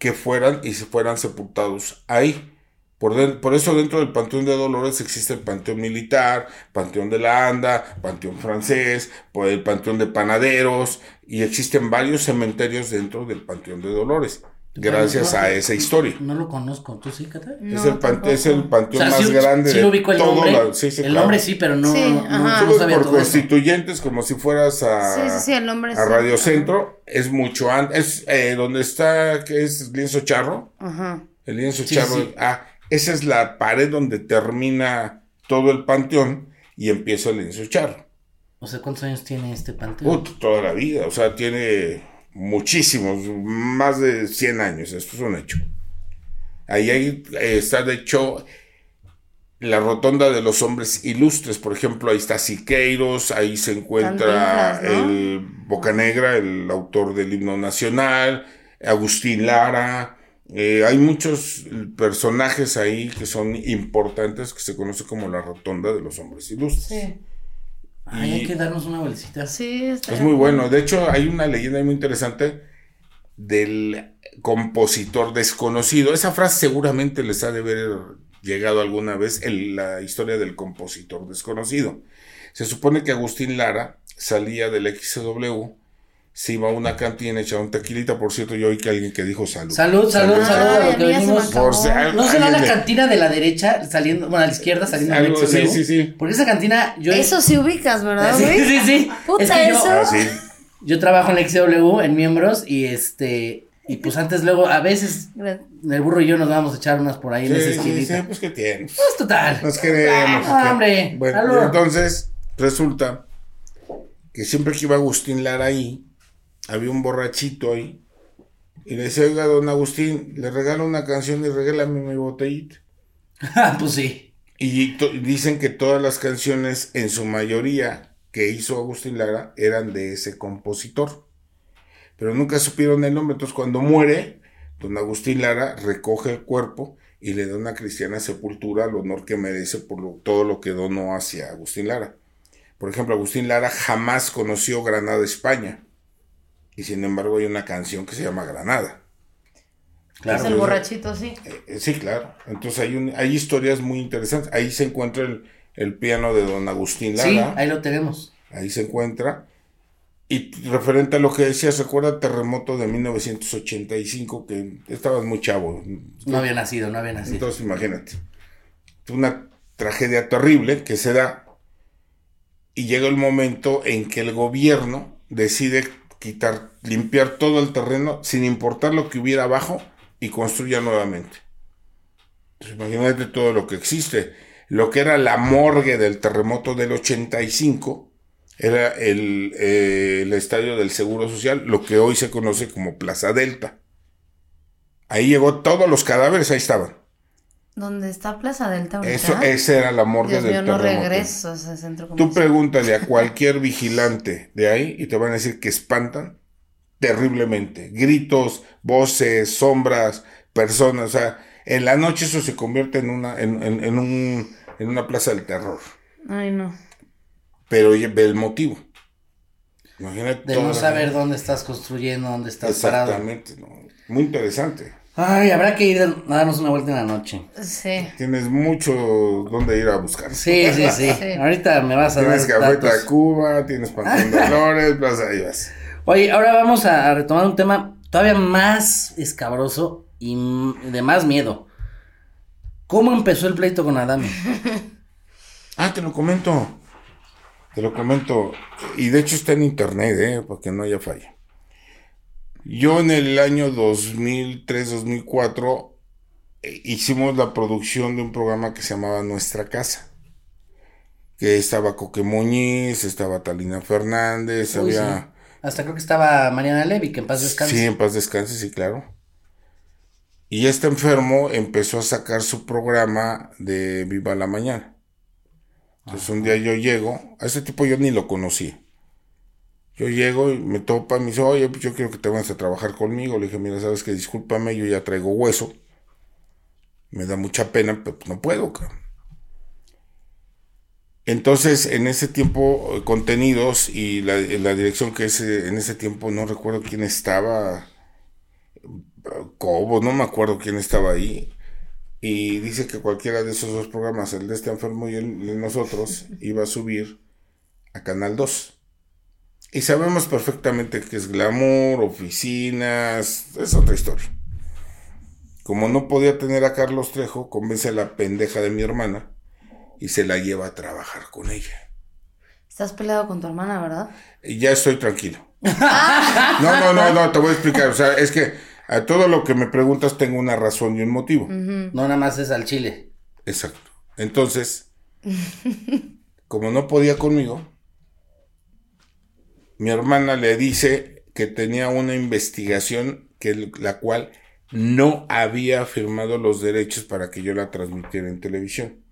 que fueran y se fueran sepultados ahí. Por, por eso dentro del Panteón de Dolores existe el Panteón Militar, Panteón de la Anda, Panteón Francés, el Panteón de Panaderos, y existen varios cementerios dentro del Panteón de Dolores, gracias No, a esa historia. No lo conozco, ¿tú sí, Cata? es, el pan- es el O panteón sea, más sí, grande sí de lo ubico el todo nombre. la- sí, sí, el claro. nombre sí, pero no, Sí, no, ajá. no sabía por todo eso. constituyentes como si fueras a, Sí, sí, sí, el nombre a sí. Radio Centro. Es mucho antes. Es eh, donde está, que es Lienzo Charro. Ajá. El Lienzo Sí, Charro. sí. Ah, esa es la pared donde termina todo el panteón y empieza el Lienzo Charro. O sea, ¿cuántos años tiene este panteón? Ut, toda la vida. O sea, tiene muchísimos, más de 100 años. Esto es un hecho. Ahí eh, está, de hecho, la rotonda de los hombres ilustres. Por ejemplo, ahí está Siqueiros, ahí se encuentra el Bocanegra, el autor del himno nacional, Agustín Lara. eh, hay muchos personajes ahí que son importantes, que se conoce como la rotonda de los hombres ilustres. Sí. Ay, y- hay que darnos una bolsita. Sí, está Es muy bueno. De hecho, hay una leyenda muy interesante del compositor desconocido. Esa frase seguramente les ha de haber llegado alguna vez en la historia del compositor desconocido. Se supone que Agustín Lara salía del XW, se iba a una cantina, echaba un tequilita. Por cierto, yo oí que alguien que dijo salud. Salud, salud, salud. a lo que a mí ya se me venimos. acabó. Por si- ¿No será la cantina de la derecha saliendo, bueno, a la izquierda saliendo Algo, XW? sí, sí, sí. Porque esa cantina, yo... Eso sí ubicas, ¿verdad, Sí, sí, sí. Puta, Es que yo- eso. Ah, sí. Yo trabajo en la XW, en miembros, y este... Y pues antes luego, a veces, el burro y yo nos vamos a echar unas por ahí en esa Sí, sí, esquinita. sí, pues que tiene. Pues total. Nos queremos. Ah, hombre, Bueno, salud. entonces resulta que siempre que iba Agustín Lara ahí, había un borrachito ahí. Y le decía, oiga, don Agustín, le regalo una canción y regálame mi botellita. Ah, pues sí. Y dicen que todas las canciones, en su mayoría, que hizo Agustín Lara, eran de ese compositor. Pero nunca supieron el nombre. Entonces, cuando muere, don Agustín Lara recoge el cuerpo y le da una cristiana sepultura al honor que merece por lo- todo lo que donó hacia Agustín Lara. Por ejemplo, Agustín Lara jamás conoció Granada, España. Y sin embargo, hay una canción que se llama Granada. Claro. Es el borrachito, sí. Eh, Sí, claro. Entonces hay, un- hay historias muy interesantes. Ahí se encuentra el, el piano de don Agustín Sí, Lara. ahí lo tenemos. ahí se encuentra. Y referente a lo que decías, recuerda el terremoto de 1985, que estabas muy chavo. No había nacido, no había nacido. Entonces imagínate. Una tragedia terrible que se da y llega el momento en que el gobierno decide quitar, limpiar todo el terreno sin importar lo que hubiera abajo y construya nuevamente. Entonces, imagínate todo lo que existe. Lo que era la morgue del terremoto del 85 era el, eh, el estadio del Seguro Social, lo que hoy se conoce como Plaza Delta. Ahí llegó todos los cadáveres, ahí estaban. ¿Dónde está Plaza Delta ahorita? Eso, esa era la morgue Dios del mío, no terremoto. regreso a ese centro Tú comercial. pregúntale a cualquier vigilante de ahí y te van a decir que espantan terriblemente. Gritos, voces, sombras, personas. O sea, en la noche eso se convierte en una, en, en- en un, en una plaza del terror. Ay, no. Pero ve el motivo. Imagínate. De no saber dónde estás construyendo, dónde estás parado. Exactamente. ¿no? Muy interesante. Ay, habrá que ir a darnos una vuelta en la noche. Sí. Tienes mucho donde ir a buscar. Sí, sí, sí. Sí. Ahorita me vas a Tienes dar Café datos. Tacuba, tienes Pantón de Flores, Plaza ahí vas. Oye, ahora vamos a, a retomar un tema todavía más escabroso y de más miedo. ¿Cómo empezó el pleito con Adame? Ah, te lo comento. Te lo comento. Y de hecho está en internet, ¿eh? Para que no haya falla. Yo en el año 2003-2004 eh, hicimos la producción de un programa que se llamaba Nuestra Casa. Que estaba Coque Muñiz, estaba Talina Fernández, Uy, había... sí. Hasta creo que estaba Mariana Levy, que en paz descanse. Sí, en paz descanse, sí, claro. Y este enfermo empezó a sacar su programa de Viva la Mañana. Entonces un día yo llego, a ese tipo yo ni lo conocí. Yo llego y me topa, me dice, oye, pues yo quiero que te vayas a trabajar conmigo. Le dije, mira, sabes que discúlpame, yo ya traigo hueso. Me da mucha pena, pero pues no puedo, cabrón. Entonces, en ese tiempo, eh, contenidos y la, la dirección que ese, en ese tiempo, no recuerdo quién estaba, Cobo, no me acuerdo quién estaba ahí. Y dice que cualquiera de esos dos programas, el de este enfermo y el de nosotros, iba a subir a Canal 2. Y sabemos perfectamente que es glamour, oficinas, es otra historia. Como no podía tener a Carlos Trejo, convence a la pendeja de mi hermana y se la lleva a trabajar con ella. Estás peleado con tu hermana, ¿verdad? Y ya estoy tranquilo. No, no, no, no, te voy a explicar. O sea, es que a todo lo que me preguntas tengo una razón y un motivo. No nada más es al chile. Exacto. Entonces, como no podía conmigo, mi hermana le dice que tenía una investigación que la cual no había firmado los derechos para que yo la transmitiera en televisión.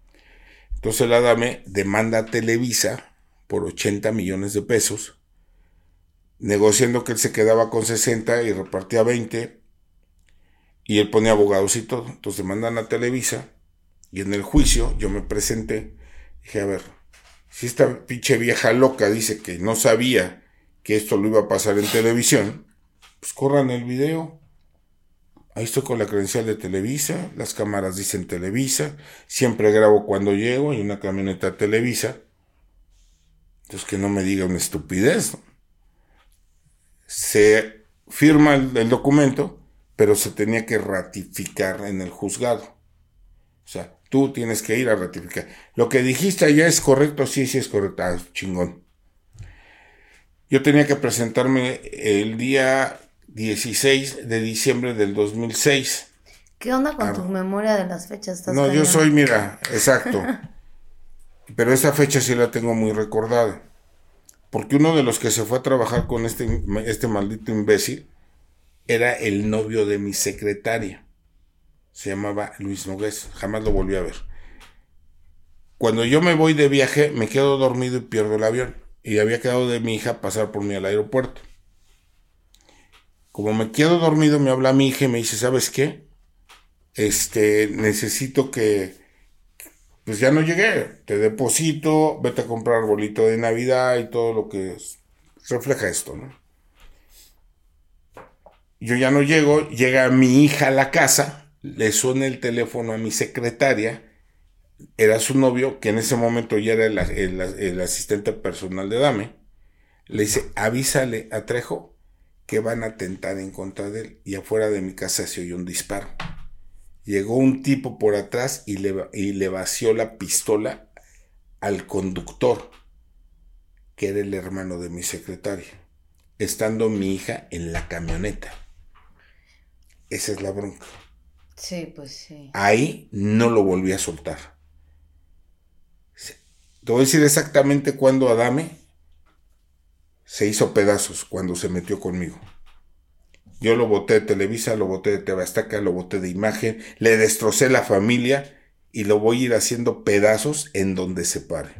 Entonces la dame demanda a Televisa por 80 millones de pesos, negociando que él se quedaba con 60 y repartía 20, y él ponía abogados y todo. Entonces demandan a Televisa, y en el juicio yo me presenté, dije, a ver, si esta pinche vieja loca dice que no sabía que esto lo iba a pasar en televisión, pues corran el video. Ahí estoy con la credencial de Televisa, las cámaras dicen Televisa, siempre grabo cuando llego, hay una camioneta Televisa. Entonces que no me diga una estupidez. Se firma el, el documento, pero se tenía que ratificar en el juzgado. O sea, tú tienes que ir a ratificar. Lo que dijiste allá es correcto, sí, sí es correcto. Ah, chingón. Yo tenía que presentarme el día 16 de diciembre del 2006. ¿Qué onda con Ah. tu memoria de las fechas? ¿Estás No, yo soy, mira, exacto. Pero esta fecha sí la tengo muy recordada. Porque uno de los que se fue a trabajar con este, este maldito imbécil era el novio de mi secretaria. Se llamaba Luis Nogués. Jamás lo volví a ver. Cuando yo me voy de viaje, me quedo dormido y pierdo el avión. Y había quedado de mi hija pasar por mí al aeropuerto. Como me quedo dormido, me habla mi hija y me dice, ¿sabes qué? Este, necesito que, pues ya no llegué, te deposito, vete a comprar arbolito de Navidad y todo lo que es- refleja esto, ¿no? Yo ya no llego, llega mi hija a la casa, le suena el teléfono a mi secretaria, era su novio, que en ese momento ya era el, el- el asistente personal de Dame, le dice, avísale a Trejo que van a atentar en contra de él, y afuera de mi casa se oyó un disparo. Llegó un tipo por atrás y le, y le vació la pistola al conductor, que era el hermano de mi secretaria, estando mi hija en la camioneta. Esa es la bronca. Sí, pues sí. Ahí no lo volví a soltar. Te voy a decir exactamente cuándo Adame se hizo pedazos, cuando se metió conmigo. Yo lo boté de Televisa, lo boté de TV Azteca, lo boté de imagen, le destrocé la familia y lo voy a ir haciendo pedazos en donde se pare.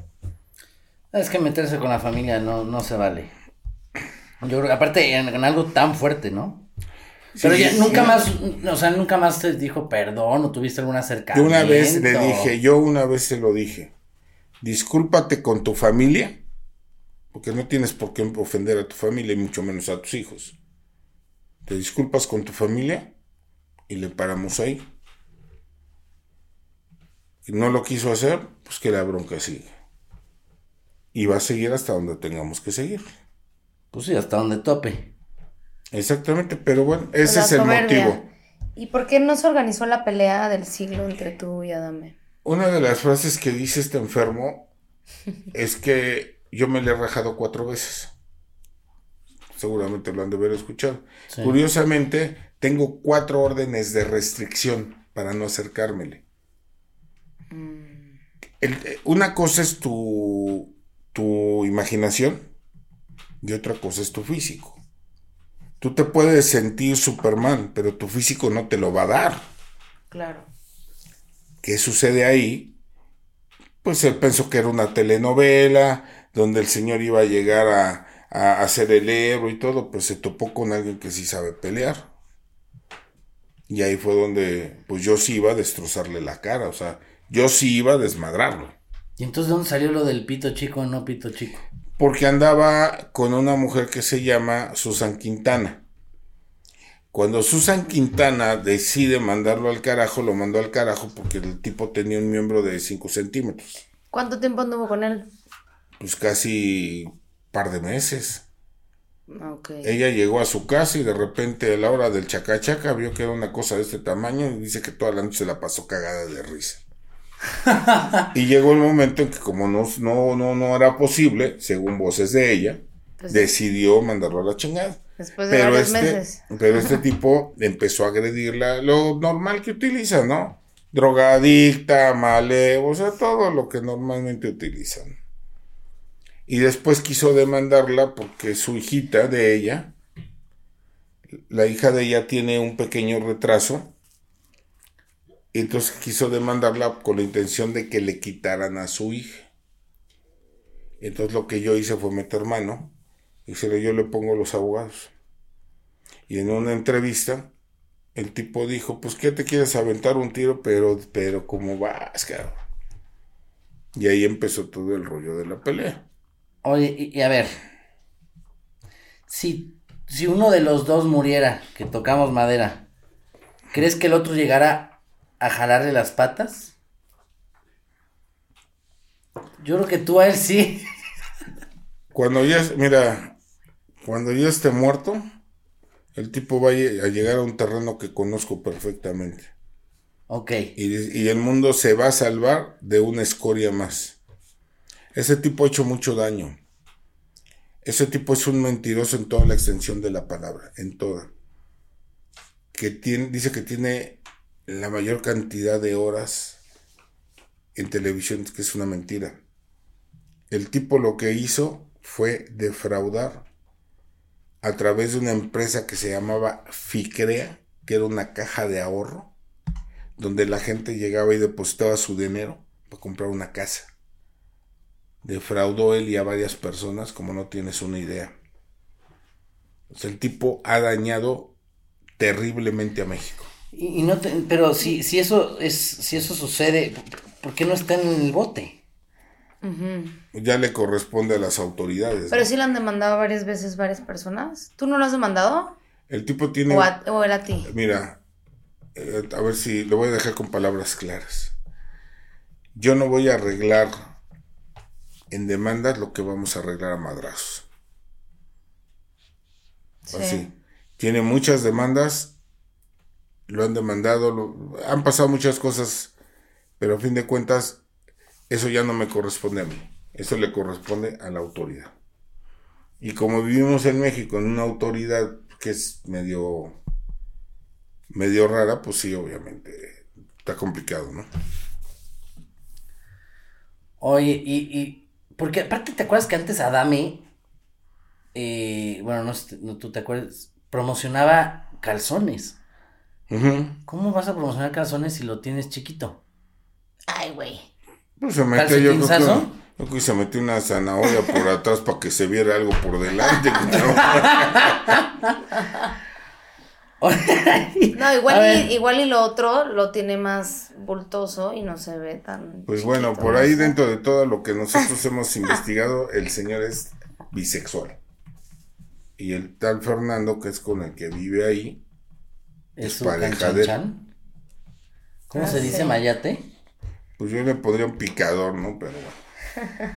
Es que meterse con la familia no, no se vale. Yo creo, aparte en, en algo tan fuerte, ¿no? Pero Sí, ya nunca más, o sea, nunca más te dijo perdón o tuviste algún Yo acercamiento. una vez le dije, yo una vez se lo dije, discúlpate con tu familia, porque no tienes por qué ofender a tu familia y mucho menos a tus hijos. Te disculpas con tu familia y le paramos ahí. Si no lo quiso hacer, pues que la bronca sigue. Y va a seguir hasta donde tengamos que seguir. Pues sí, hasta donde tope. Exactamente, pero bueno, ese es el soberbia. motivo. ¿Y por qué no se organizó la pelea del siglo entre tú y Adame? Una de las frases que dice este enfermo es que yo me le he rajado cuatro veces. Seguramente lo han de haber escuchado. Sí. Curiosamente, tengo cuatro órdenes de restricción para no acercármele. El- eh, una cosa es tu, tu imaginación y otra cosa es tu físico. Tú te puedes sentir Superman, pero tu físico no te lo va a dar. Claro. ¿Qué sucede ahí? Pues él pensó que era una telenovela donde el señor iba a llegar a, a, ser el héroe y todo, pues se topó con alguien que sí sabe pelear. Y ahí fue donde, pues yo sí iba a destrozarle la cara, o sea, yo sí iba a desmadrarlo. ¿Y entonces dónde salió lo del pito chico o no pito chico? Porque andaba con una mujer que se llama Susan Quintana. Cuando Susan Quintana decide mandarlo al carajo, lo mandó al carajo porque el tipo tenía un miembro de 5 centímetros. ¿Cuánto tiempo anduvo con él? Pues casi par de meses. Ok. Ella llegó a su casa y de repente a la hora del chacachaca vio que era una cosa de este tamaño y dice que toda la noche se la pasó cagada de risa. y llegó el momento en que como no, no, no, no era posible, según voces de ella, Pues- decidió mandarlo a la chingada. Después de Pero varios este, meses. pero este tipo empezó a agredirla, lo normal que utiliza, ¿no? Drogadicta, malevo, o sea, todo lo que normalmente utilizan. Y después quiso demandarla porque su hijita de ella, la hija de ella tiene un pequeño retraso, y entonces quiso demandarla con la intención de que le quitaran a su hija. Entonces lo que yo hice fue meter mano y se le yo le pongo los abogados. Y en una entrevista, el tipo dijo, pues ¿qué te quieres aventar un tiro? Pero, pero ¿cómo vas, cabrón? Y ahí empezó todo el rollo de la pelea. Oye, y, y a ver, si, si uno de los dos muriera, que tocamos madera, ¿crees que el otro llegara a jalarle las patas? Yo creo que tú a él sí. Cuando ya, mira, cuando ya esté muerto, el tipo va a llegar a un terreno que conozco perfectamente. Ok. Y, y el mundo se va a salvar de una escoria más. Ese tipo ha hecho mucho daño. Ese tipo es un mentiroso en toda la extensión de la palabra, en toda. Que tiene, dice que tiene la mayor cantidad de horas en televisión, que es una mentira. El tipo lo que hizo fue defraudar a través de una empresa que se llamaba Ficrea, que era una caja de ahorro donde la gente llegaba y depositaba su dinero para comprar una casa. Defraudó él y a varias personas, como no tienes una idea. El tipo ha dañado terriblemente a México. Y, y no te- pero si, si eso es, si eso sucede, ¿por qué no está en el bote? Ya le corresponde a las autoridades. Pero ¿no? sí lo han demandado varias veces varias personas. ¿Tú no lo has demandado? El tipo tiene... ¿O, a- o él a ti? Mira, eh, a ver si lo voy a dejar con palabras claras. Yo no voy a arreglar en demandas lo que vamos a arreglar a madrazos. Sí. Así. Tiene muchas demandas, lo han demandado, lo- han pasado muchas cosas, pero a fin de cuentas, eso ya no me corresponde a mí. Eso le corresponde a la autoridad. Y como vivimos en México en una autoridad que es medio, medio rara, pues sí, obviamente, está complicado, ¿no? Oye, y, y porque aparte te acuerdas que antes Adame, eh, bueno, no, sé, no tú te acuerdas, promocionaba calzones. ¿Cómo vas a promocionar calzones si lo tienes chiquito? Ay, güey. Pues se metió, yo creo que, se metió una zanahoria por atrás para que se viera algo por delante. No, igual y, igual y lo otro lo tiene más bultoso y no se ve tan. Pues bueno, por ahí dentro de todo lo que nosotros hemos investigado, el señor es bisexual. Y el tal Fernando, que es con el que vive ahí, Es Es su pareja de-. ¿Cómo Ah, se dice sí. mayate? Pues yo le pondría un picador, ¿no? Pero bueno.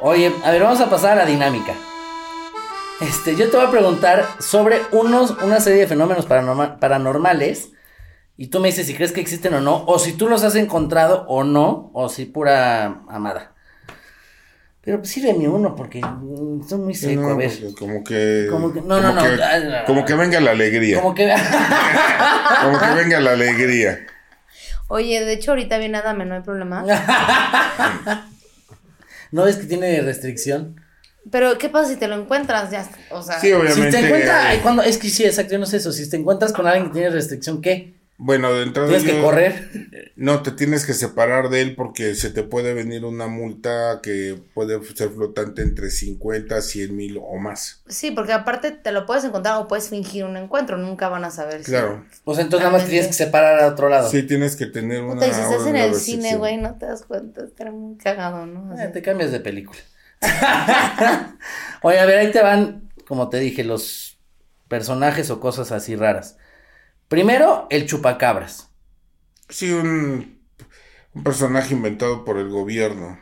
Oye, a ver, vamos a pasar a la dinámica. Este, yo te voy a preguntar sobre unos, una serie de fenómenos paranorma- paranormales. Y tú me dices si crees que existen o no. O si tú los has encontrado o no. O si pura amada. Pero pues sírveme uno porque mm, estoy muy seco. No, a ver. porque Como que. Como que- no, no, no, que- no. como que venga la alegría. Como que. Como que venga la alegría. Oye, de hecho, ahorita viene Adame, no hay problema. ¿No ves que tiene restricción? Pero, ¿qué pasa si te lo encuentras? Ya, o sea, Sí, obviamente. Si te encuentras. eh, cuando, es que sí, exacto, yo no sé eso. Si te encuentras con alguien que tiene restricción, ¿qué? Bueno, de entrada. ¿Tienes que yo- correr? No, te tienes que separar de él porque se te puede venir una multa que puede ser flotante entre 50, 100 mil o más. sí, porque aparte te lo puedes encontrar o puedes fingir un encuentro, nunca van a saber. si- Claro. O sea, entonces nada más tienes que separar a otro lado. Sí, tienes que tener una. Puta, y si estás en el cine, güey, no te das cuenta, está muy cagado, ¿no? Así. Eh, te cambias de película. Oye, a ver, ahí te van, como te dije, los personajes o cosas así raras. Primero, el chupacabras. Sí, un, un personaje inventado por el gobierno.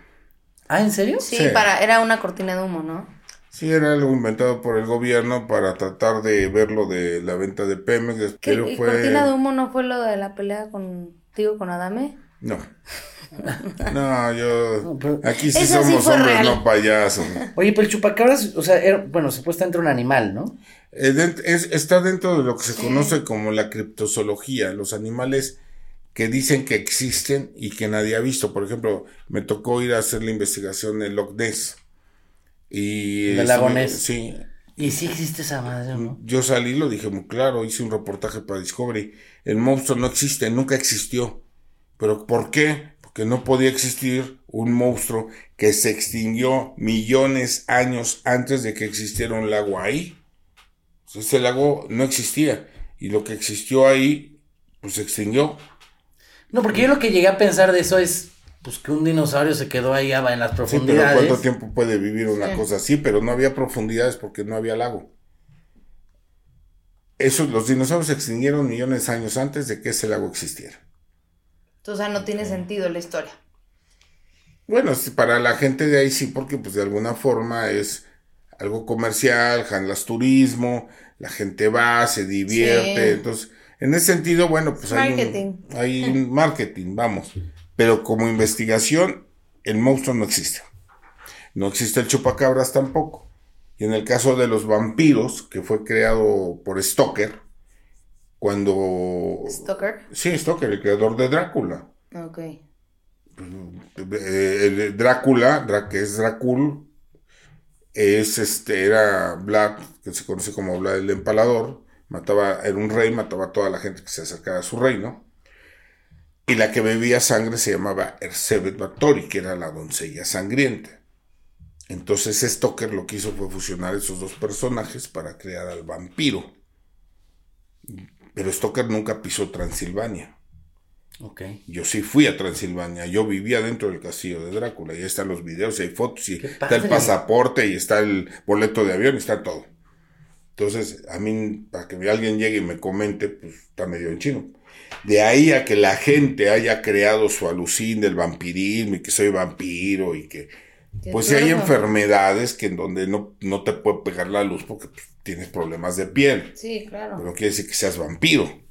¿Ah, en serio? Sí, Sí. para, era una cortina de humo, ¿no? Sí, era algo inventado por el gobierno para tratar de ver lo de la venta de Pemex, ¿Qué pero y fue... cortina de humo no fue lo de la pelea contigo con Adame? No. No, yo... No, Aquí sí sí somos fue hombres, real. no payasos. Oye, pero el chupacabras, o sea, era, bueno, supuestamente un animal, ¿no? Eh, es- está dentro de lo que se conoce como la criptozoología, los animales que dicen que existen y que nadie ha visto. Por ejemplo, me tocó ir a hacer la investigación en Loch Ness. Y Del este, lago Ness. Sí, Y sí existe esa madre, ¿no? yo salí, lo dije muy claro, hice un reportaje para Discovery. El monstruo no existe, nunca existió. ¿Pero por qué? Porque no podía existir un monstruo que se extinguió millones años antes de que existiera un lago ahí. Ese lago no existía. Y lo que existió ahí, pues se extinguió. No, porque yo lo que llegué a pensar de eso es, pues que un dinosaurio se quedó ahí ah, en las Sí, pero profundidades. ¿cuánto tiempo puede vivir una Sí. cosa así? Pero no había profundidades porque no había lago. Eso, los dinosaurios se extinguieron millones de años antes de que ese lago existiera. O sea, no tiene sentido la historia. Bueno, para la gente de ahí sí, porque pues de alguna forma es algo comercial, jalas turismo, la gente va, se divierte, Sí. entonces, en ese sentido, bueno, pues hay Marketing. un, hay un marketing, vamos, pero como investigación, el monstruo no existe. No existe el chupacabras tampoco. Y en el caso de los vampiros, que fue creado por Stoker, cuando... Stalker. Sí, Stoker, el creador de Drácula. Ok. Eh, el Drácula, que es Dracul, es este, era Vlad, que se conoce como Vlad el Empalador, mataba, era un rey, mataba a toda la gente que se acercaba a su reino. Y la que bebía sangre se llamaba Ersebet Batory, que era la doncella sangrienta. Entonces Stoker lo que hizo fue fusionar esos dos personajes para crear al vampiro. Pero Stoker nunca pisó Transilvania. Ok. Yo sí fui a Transilvania, yo vivía dentro del castillo de Drácula, y ahí están los videos, y hay fotos, y está el pasaporte, y está el boleto de avión, y está todo. Entonces, a mí, para que alguien llegue y me comente, pues está medio en chino. De ahí a que la gente haya creado su alucín del vampirismo y que soy vampiro y que... Pues sí hay enfermedades que en donde no, no te puede pegar la luz porque pues, tienes problemas de piel. Sí, claro. Pero no quiere decir que seas vampiro.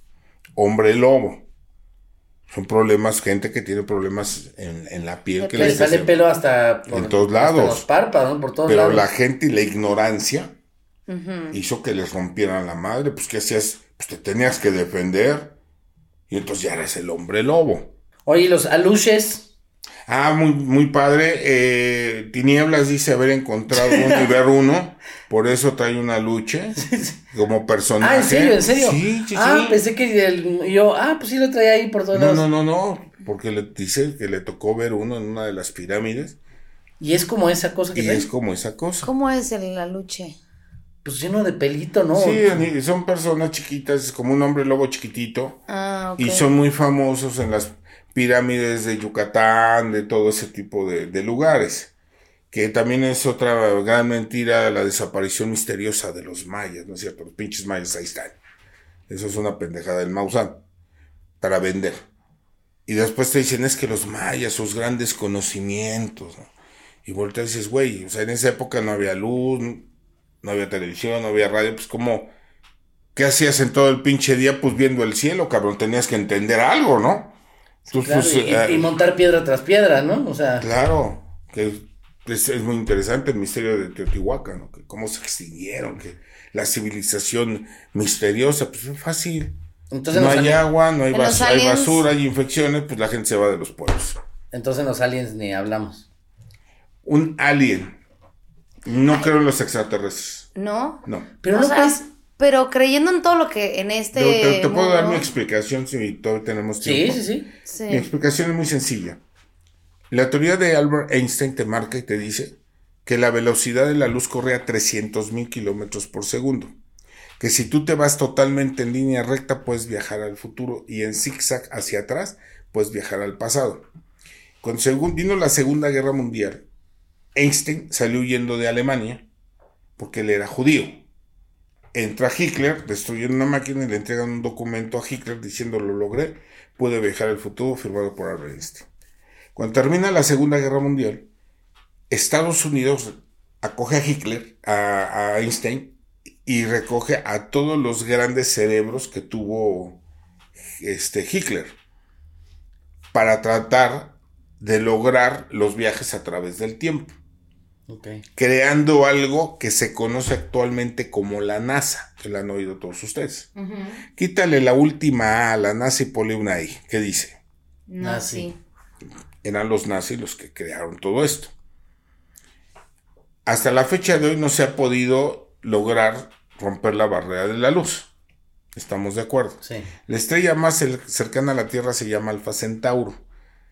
Hombre lobo. Son problemas, gente que tiene problemas en, en la piel. Que le les sale pelo hasta por En todos hasta lados. los párpados, ¿no? Por todos Pero lados. la gente y la ignorancia hizo que les rompieran la madre. Pues, ¿qué hacías? Pues te tenías que defender. Y entonces ya eres el hombre lobo. Oye, los aluches. Ah, muy, muy padre. Eh, Tinieblas dice haber encontrado y ver uno. Por eso trae una lucha como personaje. Ah, ¿en serio? ¿En serio? Sí, sí, ah, sí. pensé que el- yo, ah, pues sí lo traía ahí por todos No, lados. no, no, no. Porque le dice que le tocó ver uno en una de las pirámides. Y es como esa cosa que Y trae. es como esa cosa. ¿Cómo es el, la luche? Pues lleno de pelito, ¿no? Sí, son personas chiquitas, es como un hombre lobo chiquitito. Ah, ok. Y son muy famosos en las pirámides de Yucatán, de todo ese tipo de, de lugares. Que también es otra gran mentira, la desaparición misteriosa de los mayas, ¿no es cierto? Los pinches mayas ahí están. Eso es una pendejada del Maussan. Para vender. Y después te dicen, es que los mayas, sus grandes conocimientos, ¿no? Y volteas y dices, güey, o sea, en esa época no había luz, no había televisión, no había radio, pues como, ¿qué hacías en todo el pinche día? Pues viendo el cielo, cabrón, tenías que entender algo, ¿no? Entonces, Claro, pues, y, eh, y montar piedra tras piedra, ¿no? O sea, Claro, que es, es muy interesante el misterio de Teotihuacán, ¿no? que cómo se extinguieron, que la civilización misteriosa, pues es fácil. entonces, no hay agua, no hay, bas- hay basura, hay infecciones, pues la gente se va de los pueblos. entonces los aliens ni hablamos. Un alien. No creo en los extraterrestres. ¿No? No. Pero no pero creyendo en todo lo que en este. Te, te- te puedo dar mi explicación si todavía tenemos Sí, tiempo. sí, sí. Sí. Mi explicación es muy sencilla. La teoría de Albert Einstein te marca y te dice que la velocidad de la luz corre a 300 mil kilómetros por segundo. Que si tú te vas totalmente en línea recta, puedes viajar al futuro y en zigzag hacia atrás, puedes viajar al pasado. Cuando vino la Segunda Guerra Mundial, Einstein salió huyendo de Alemania porque él era judío. Entra Hitler, destruyen una máquina y le entregan un documento a Hitler diciendo lo logré, pude viajar al futuro firmado por Albert Einstein. Cuando termina la Segunda Guerra Mundial, Estados Unidos acoge a Hitler, a, a Einstein, y recoge a todos los grandes cerebros que tuvo este Hitler para tratar de lograr los viajes a través del tiempo Ok. creando algo que se conoce actualmente como la NASA, que la han oído todos ustedes. Ujú. Quítale la última A a la NASA y ponle una I. ¿Qué dice? No, sí. Eran los nazis los que crearon todo esto. Hasta la fecha de hoy no se ha podido lograr romper la barrera de la luz. Estamos de acuerdo. Sí. La estrella más cer- cercana a la Tierra se llama Alfa Centauro.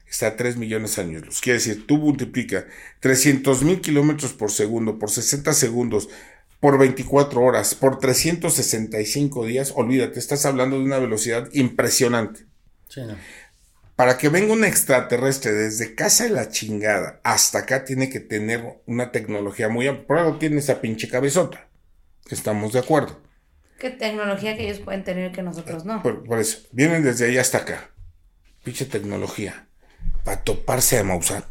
Está a 3 millones de años luz. Quiere decir, tú multiplica 300 mil kilómetros por segundo, por 60 segundos, por 24 horas, por 365 días. Olvídate, estás hablando de una velocidad impresionante. Sí, no. Para que venga un extraterrestre desde casa de la chingada hasta acá, tiene que tener una tecnología muy amplia. Por algo tiene esa pinche cabezota. Estamos de acuerdo. ¿Qué tecnología que ellos pueden tener que nosotros no? Por, por eso, vienen desde ahí hasta acá. Pinche tecnología. Para toparse a Maussan.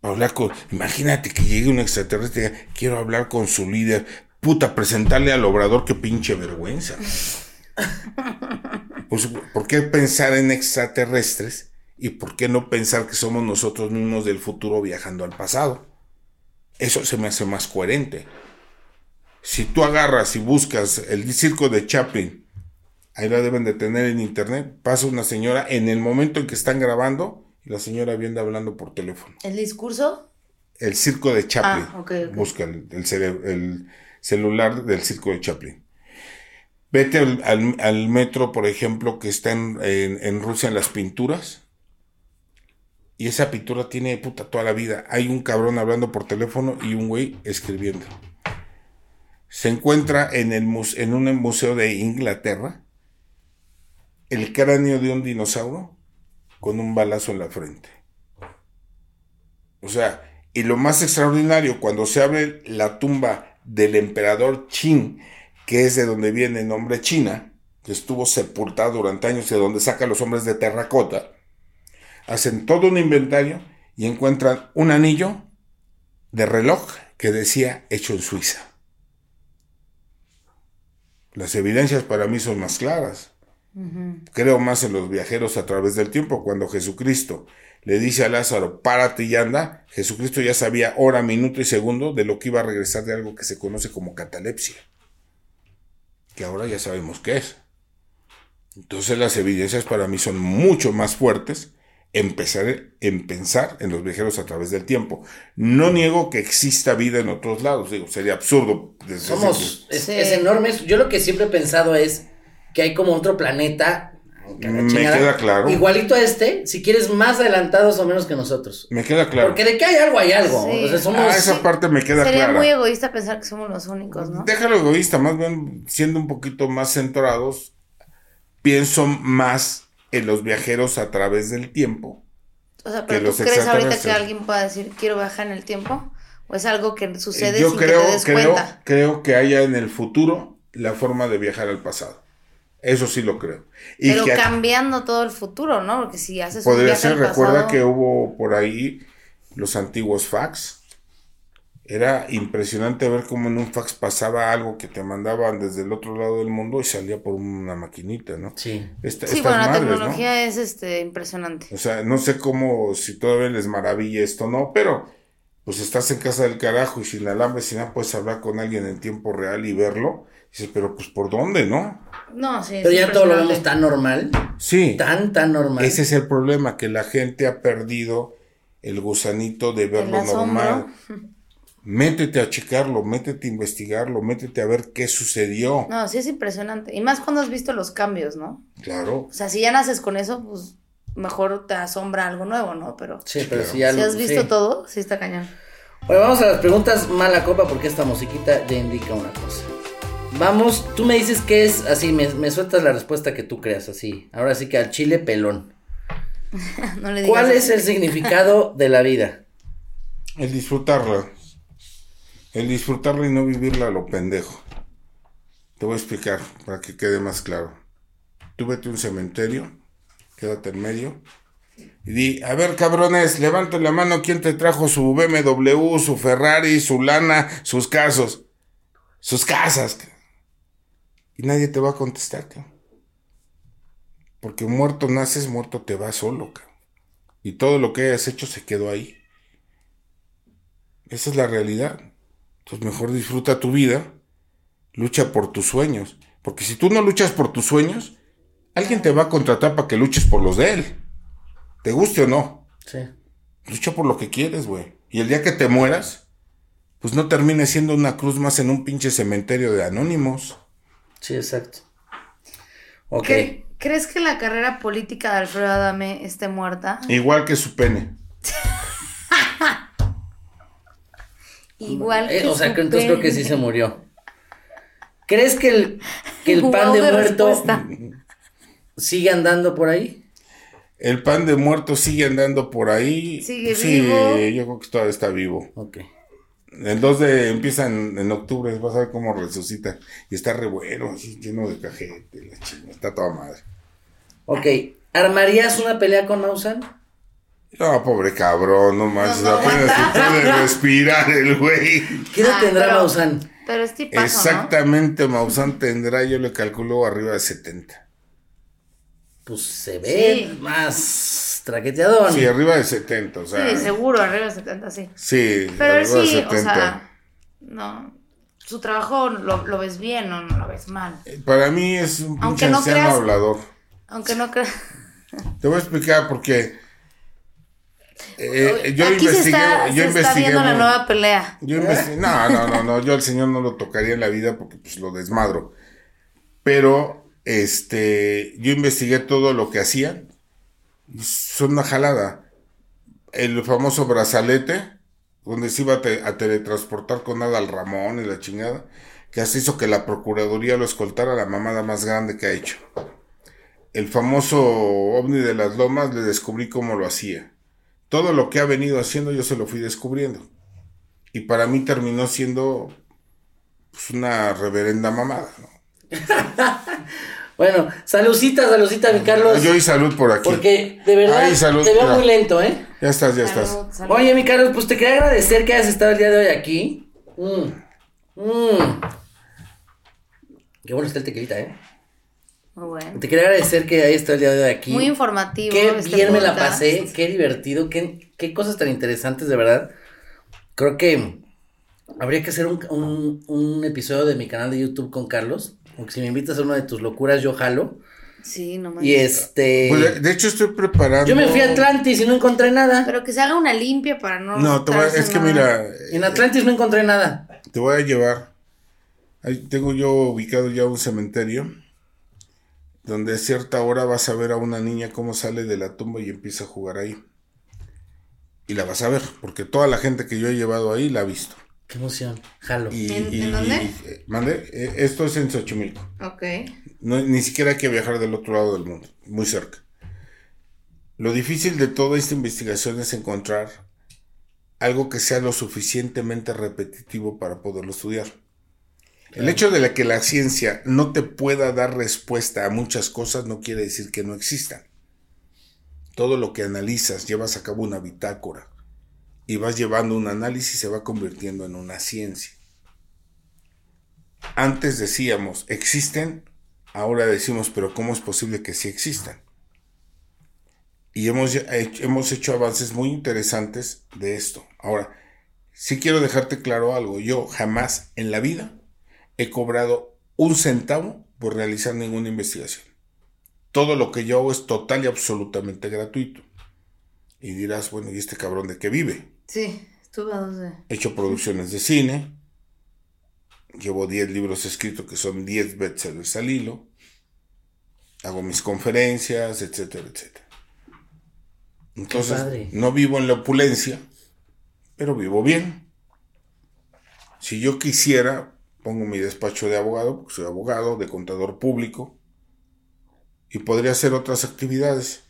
Para hablar con. Imagínate que llegue un extraterrestre y diga, quiero hablar con su líder. Puta, presentarle al obrador, qué pinche vergüenza. Pues, ¿por qué pensar en extraterrestres? ¿Y por qué no pensar que somos nosotros mismos del futuro viajando al pasado? Eso se me hace más coherente. Si tú agarras y buscas el circo de Chaplin, ahí la deben de tener en internet, pasa una señora en el momento en que están grabando y la señora viene hablando por teléfono. ¿El discurso? El circo de Chaplin. Ah. Busca el, el cere- el celular del circo de Chaplin. Vete al, metro, por ejemplo, que está en, Rusia en las pinturas. Y esa pintura tiene puta toda la vida. Hay un cabrón hablando por teléfono y un güey escribiendo. Se encuentra en, en un museo de Inglaterra el cráneo de un dinosaurio con un balazo en la frente. O sea, y lo más extraordinario, cuando se abre la tumba del emperador Qin, que es de donde viene el nombre China, que estuvo sepultado durante años y de donde sacan los hombres de terracota, hacen todo un inventario y encuentran un anillo de reloj que decía hecho en Suiza. Las evidencias para mí son más claras. Creo más en los viajeros a través del tiempo. Cuando Jesucristo le dice a Lázaro, párate y anda, Jesucristo ya sabía hora, minuto y segundo de lo que iba a regresar de algo que se conoce como catalepsia. Que ahora ya sabemos qué es. Entonces las evidencias para mí son mucho más fuertes empezar en pensar en los viajeros a través del tiempo. No niego que exista vida en otros lados, digo, sería absurdo. Somos, es, Sí. es enorme. Yo lo que siempre he pensado es que hay como otro planeta. Me chingada, queda claro. Igualito a este, si quieres más adelantados o menos que nosotros. Me queda claro. Porque de que hay algo, hay algo. Sí. O sea, somos. Ah, esa parte me queda Sería clara. muy egoísta pensar que somos los únicos, ¿no? Déjalo egoísta, más bien siendo un poquito más centrados, pienso más en los viajeros a través del tiempo. O sea, que pero los ¿tú crees ahorita que alguien pueda decir quiero viajar en el tiempo? ¿O es algo que sucede Yo sin creo, que te des creo, cuenta? creo que haya en el futuro la forma de viajar al pasado. Eso sí lo creo. Y Pero que cambiando todo el futuro, ¿no? Porque si haces un podría viaje ser, al recuerda pasado- que hubo por ahí los antiguos fax. Era impresionante ver cómo en un fax pasaba algo que te mandaban desde el otro lado del mundo y salía por una maquinita, ¿no? Sí. Esta- Sí, bueno, la tecnología es este impresionante. O sea, no sé cómo, si todavía les maravilla esto o no, pero pues estás en casa del carajo y sin alambre, sin nada, puedes hablar con alguien en tiempo real y verlo. Dices, pero pues por dónde, ¿no? No, sí. es Pero ya todo lo impresionante. vemos tan normal. Sí, Tan, tan normal. ese es el problema, que la gente ha perdido el gusanito de ver El lo asombro. normal. Métete a checarlo, métete a investigarlo, métete a ver qué sucedió. No, sí es impresionante. Y más cuando has visto los cambios, ¿no? Claro. O sea, si ya naces con eso, pues mejor te asombra algo nuevo, ¿no? Pero Sí, pero si ya si has visto sí. todo, sí está cañón. Bueno, vamos a las preguntas mala copa porque esta musiquita ya indica una cosa. Vamos, tú me dices que es así, me, me sueltas la respuesta que tú creas, así. Ahora sí que al chile pelón. No le digas ¿Cuál es el significado de la vida? El disfrutarla. El disfrutarla y no vivirla a lo pendejo. Te voy a explicar para que quede más claro. Tú vete a un cementerio, quédate en medio y di, a ver cabrones, levanten la mano quién te trajo su BMW, su Ferrari, su lana, sus casos, sus casas. ca-". Y nadie te va a contestar, ca. Porque muerto naces, muerto te vas solo, ca. Y todo lo que hayas hecho se quedó ahí. Esa es la realidad. Entonces mejor disfruta tu vida, lucha por tus sueños. Porque si tú no luchas por tus sueños, alguien te va a contratar para que luches por los de él. Te guste o no. Sí. Lucha por lo que quieres, güey. Y el día que te mueras, pues no termine siendo una cruz más en un pinche cementerio de anónimos. Sí, exacto. Ok. ¿Cre- ¿Crees que la carrera política de Alfredo Adame esté muerta? Igual que su pene. Igual Eh, que o sea, su que entonces creo que sí se murió. ¿Crees que el, que el pan Wow, de de muerto respuesta. Sigue andando por ahí? El pan de muerto sigue andando por ahí. Sigue sí, vivo. yo creo que todavía está vivo. Ok. El 2 de empieza en, en octubre, vas a ver cómo resucita. Y está re bueno, así, lleno de cajete, la chingada, está toda madre. Ok. ¿Armarías una pelea con Maussan? No, pobre cabrón, no manches, No, no apenas puede respirar el güey. ¿Qué edad Ah, tendrá pero- Maussan? Pero es. Exactamente, Maussan tendrá, yo le calculo arriba de 70. Pues se ve Sí. más traqueteador. Sí, arriba de 70, o sea. Sí, seguro, arriba de 70, sí. Sí, Pero él arriba de sí, 70. o sea, no. Su trabajo lo, lo ves bien o no lo ves mal. Para mí es un pinche Aunque no anciano creas- hablador. Aunque no creas. Te voy a explicar porque eh, yo Aquí investigué, se está, yo se está investigué viendo la mu- nueva pelea. Yo investigué, no, no, no, no, yo al señor no lo tocaría en la vida porque pues lo desmadro. Pero, este, yo investigué todo lo que hacían. Son una jalada. el famoso brazalete, donde se iba a, te- a teletransportar con nada al Ramón y la chingada, que así hizo que la Procuraduría lo escoltara la mamada más grande que ha hecho. El famoso ovni de las lomas le descubrí cómo lo hacía. Todo lo que ha venido haciendo yo se lo fui descubriendo. Y para mí terminó siendo pues, una reverenda mamada. ¿no? Bueno, salucita, salucita, mi Carlos. Yo y salud por aquí. Porque de verdad Ay, salud, te veo muy lento, ¿eh? Ya estás, ya estás. Salud, salud. Oye, mi Carlos, pues te quería agradecer que hayas estado el día de hoy aquí. Mm. Mm. Qué bueno está el tequilita, ¿eh? Muy bueno. Te quería agradecer que hayas estado el día de hoy aquí. Muy informativo. Qué este bien me la pasé, qué divertido, qué, qué cosas tan interesantes, de verdad. Creo que habría que hacer un, un- un episodio de mi canal de YouTube con Carlos. Porque si me invitas a una de tus locuras, yo jalo. Sí, no Y este. Pues, de, hecho, estoy preparando. Yo me fui a Atlantis y no encontré nada. Pero que se haga una limpia para no. No, te voy a- es que nada. mira, En Atlantis no encontré nada. te voy a llevar. Ahí tengo yo ubicado ya un cementerio. Donde a cierta hora vas a ver a una niña cómo sale de la tumba y empieza a jugar ahí. Y la vas a ver, porque toda la gente que yo he llevado ahí la ha visto. Qué emoción. Jalo. Y, ¿En- y- en dónde? y- eh, ¿Mande? Eh, Esto es en Xochimilco. Ok. No, ni siquiera hay que viajar del otro lado del mundo, muy cerca. Lo difícil de toda esta investigación es encontrar algo que sea lo suficientemente repetitivo para poderlo estudiar. El hecho de la que la ciencia no te pueda dar respuesta a muchas cosas no quiere decir que no existan. Todo lo que analizas, llevas a cabo una bitácora y vas llevando un análisis se va convirtiendo en una ciencia. Antes decíamos, existen, ahora decimos, pero ¿cómo es posible que sí existan? Y hemos, hemos hecho avances muy interesantes de esto. Ahora, sí quiero dejarte claro algo. Yo jamás en la vida he cobrado un centavo por realizar ninguna investigación. Todo lo que yo hago es total y absolutamente gratuito. Y dirás, bueno, ¿y este cabrón de qué vive? Sí, estuve a dos de. He hecho producciones de cine. Llevo 10 libros escritos que son 10 bestsellers al hilo. Hago mis conferencias, etcétera, etcétera. Entonces, no vivo en la opulencia, pero vivo bien. Si yo quisiera, pongo mi despacho de abogado, porque soy abogado, de contador público, y podría hacer otras actividades.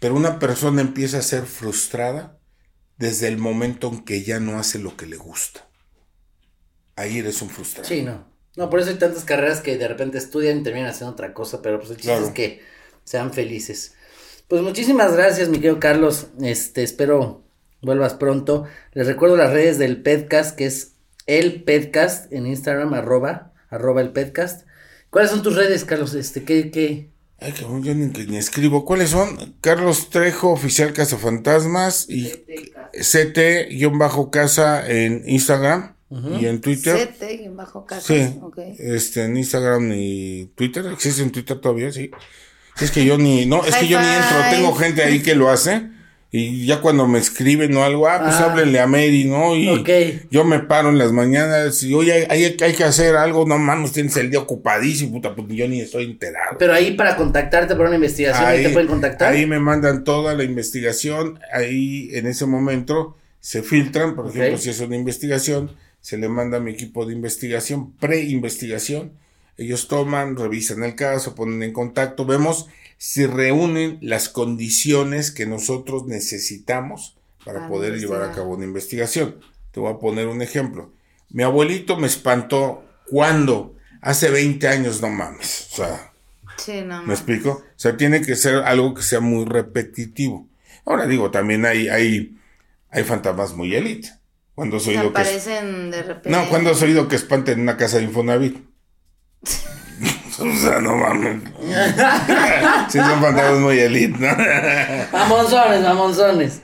Pero una persona empieza a ser frustrada desde el momento en que ya no hace lo que le gusta. Ahí eres un frustrado. Sí, no. No, por eso hay tantas carreras que de repente estudian y terminan haciendo otra cosa, pero pues el chiste Claro. es que sean felices. Pues muchísimas gracias, mi querido Carlos. Este, espero vuelvas pronto. Les recuerdo las redes del Pedcast, que es el Pedcast en Instagram, arroba, arroba el Pedcast. ¿Cuáles son tus redes, Carlos? Este, ¿qué, qué? Ay, cabrón, yo ni, ni escribo. ¿Cuáles son? Carlos Trejo, oficial Cazafantasmas y CT-casa en Instagram y en Twitter. Sete y en bajo casa. Sí, este, en Instagram y Twitter. ¿Existe en Twitter todavía? Sí. Es que yo ni, no, es que yo ni entro. Tengo gente ahí que lo hace. Y ya cuando me escriben o algo, ah, pues Ah. háblenle a Mary, ¿no? Y yo me paro en las mañanas y, oye, hay, hay, hay que hacer algo, no mames, tienes el día ocupadísimo, puta, pues yo ni estoy enterado. Pero ahí para contactarte por una investigación, ahí, te pueden contactar. Ahí me mandan toda la investigación, ahí en ese momento se filtran, por ejemplo, si es una investigación, se le manda a mi equipo de investigación, pre-investigación, ellos toman, revisan el caso, ponen en contacto, vemos si reúnen las condiciones que nosotros necesitamos para poder llevar a cabo una investigación. Te voy a poner un ejemplo. Mi abuelito me espantó cuando hace 20 años, no mames, o sea, Sí, no. ¿Me explico? O sea, tiene que ser algo que sea muy repetitivo. Ahora digo, también hay, hay, hay fantasmas muy élite. Cuando has oído que... aparecen de repente. No, cuando has oído que espanten en una casa de Infonavit. o sea, no mames. sí, son fantasmas muy élite, ¿no? Mamonzones, mamonzones.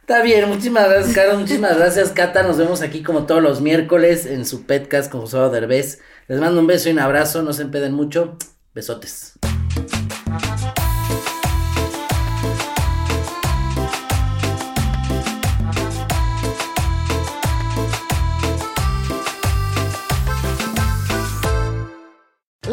Está bien, muchísimas gracias, Carlos. Muchísimas gracias, Cata. Nos vemos aquí como todos los miércoles en su podcast con José Derbez. Les mando un beso y un abrazo. No se empeden mucho. Besotes.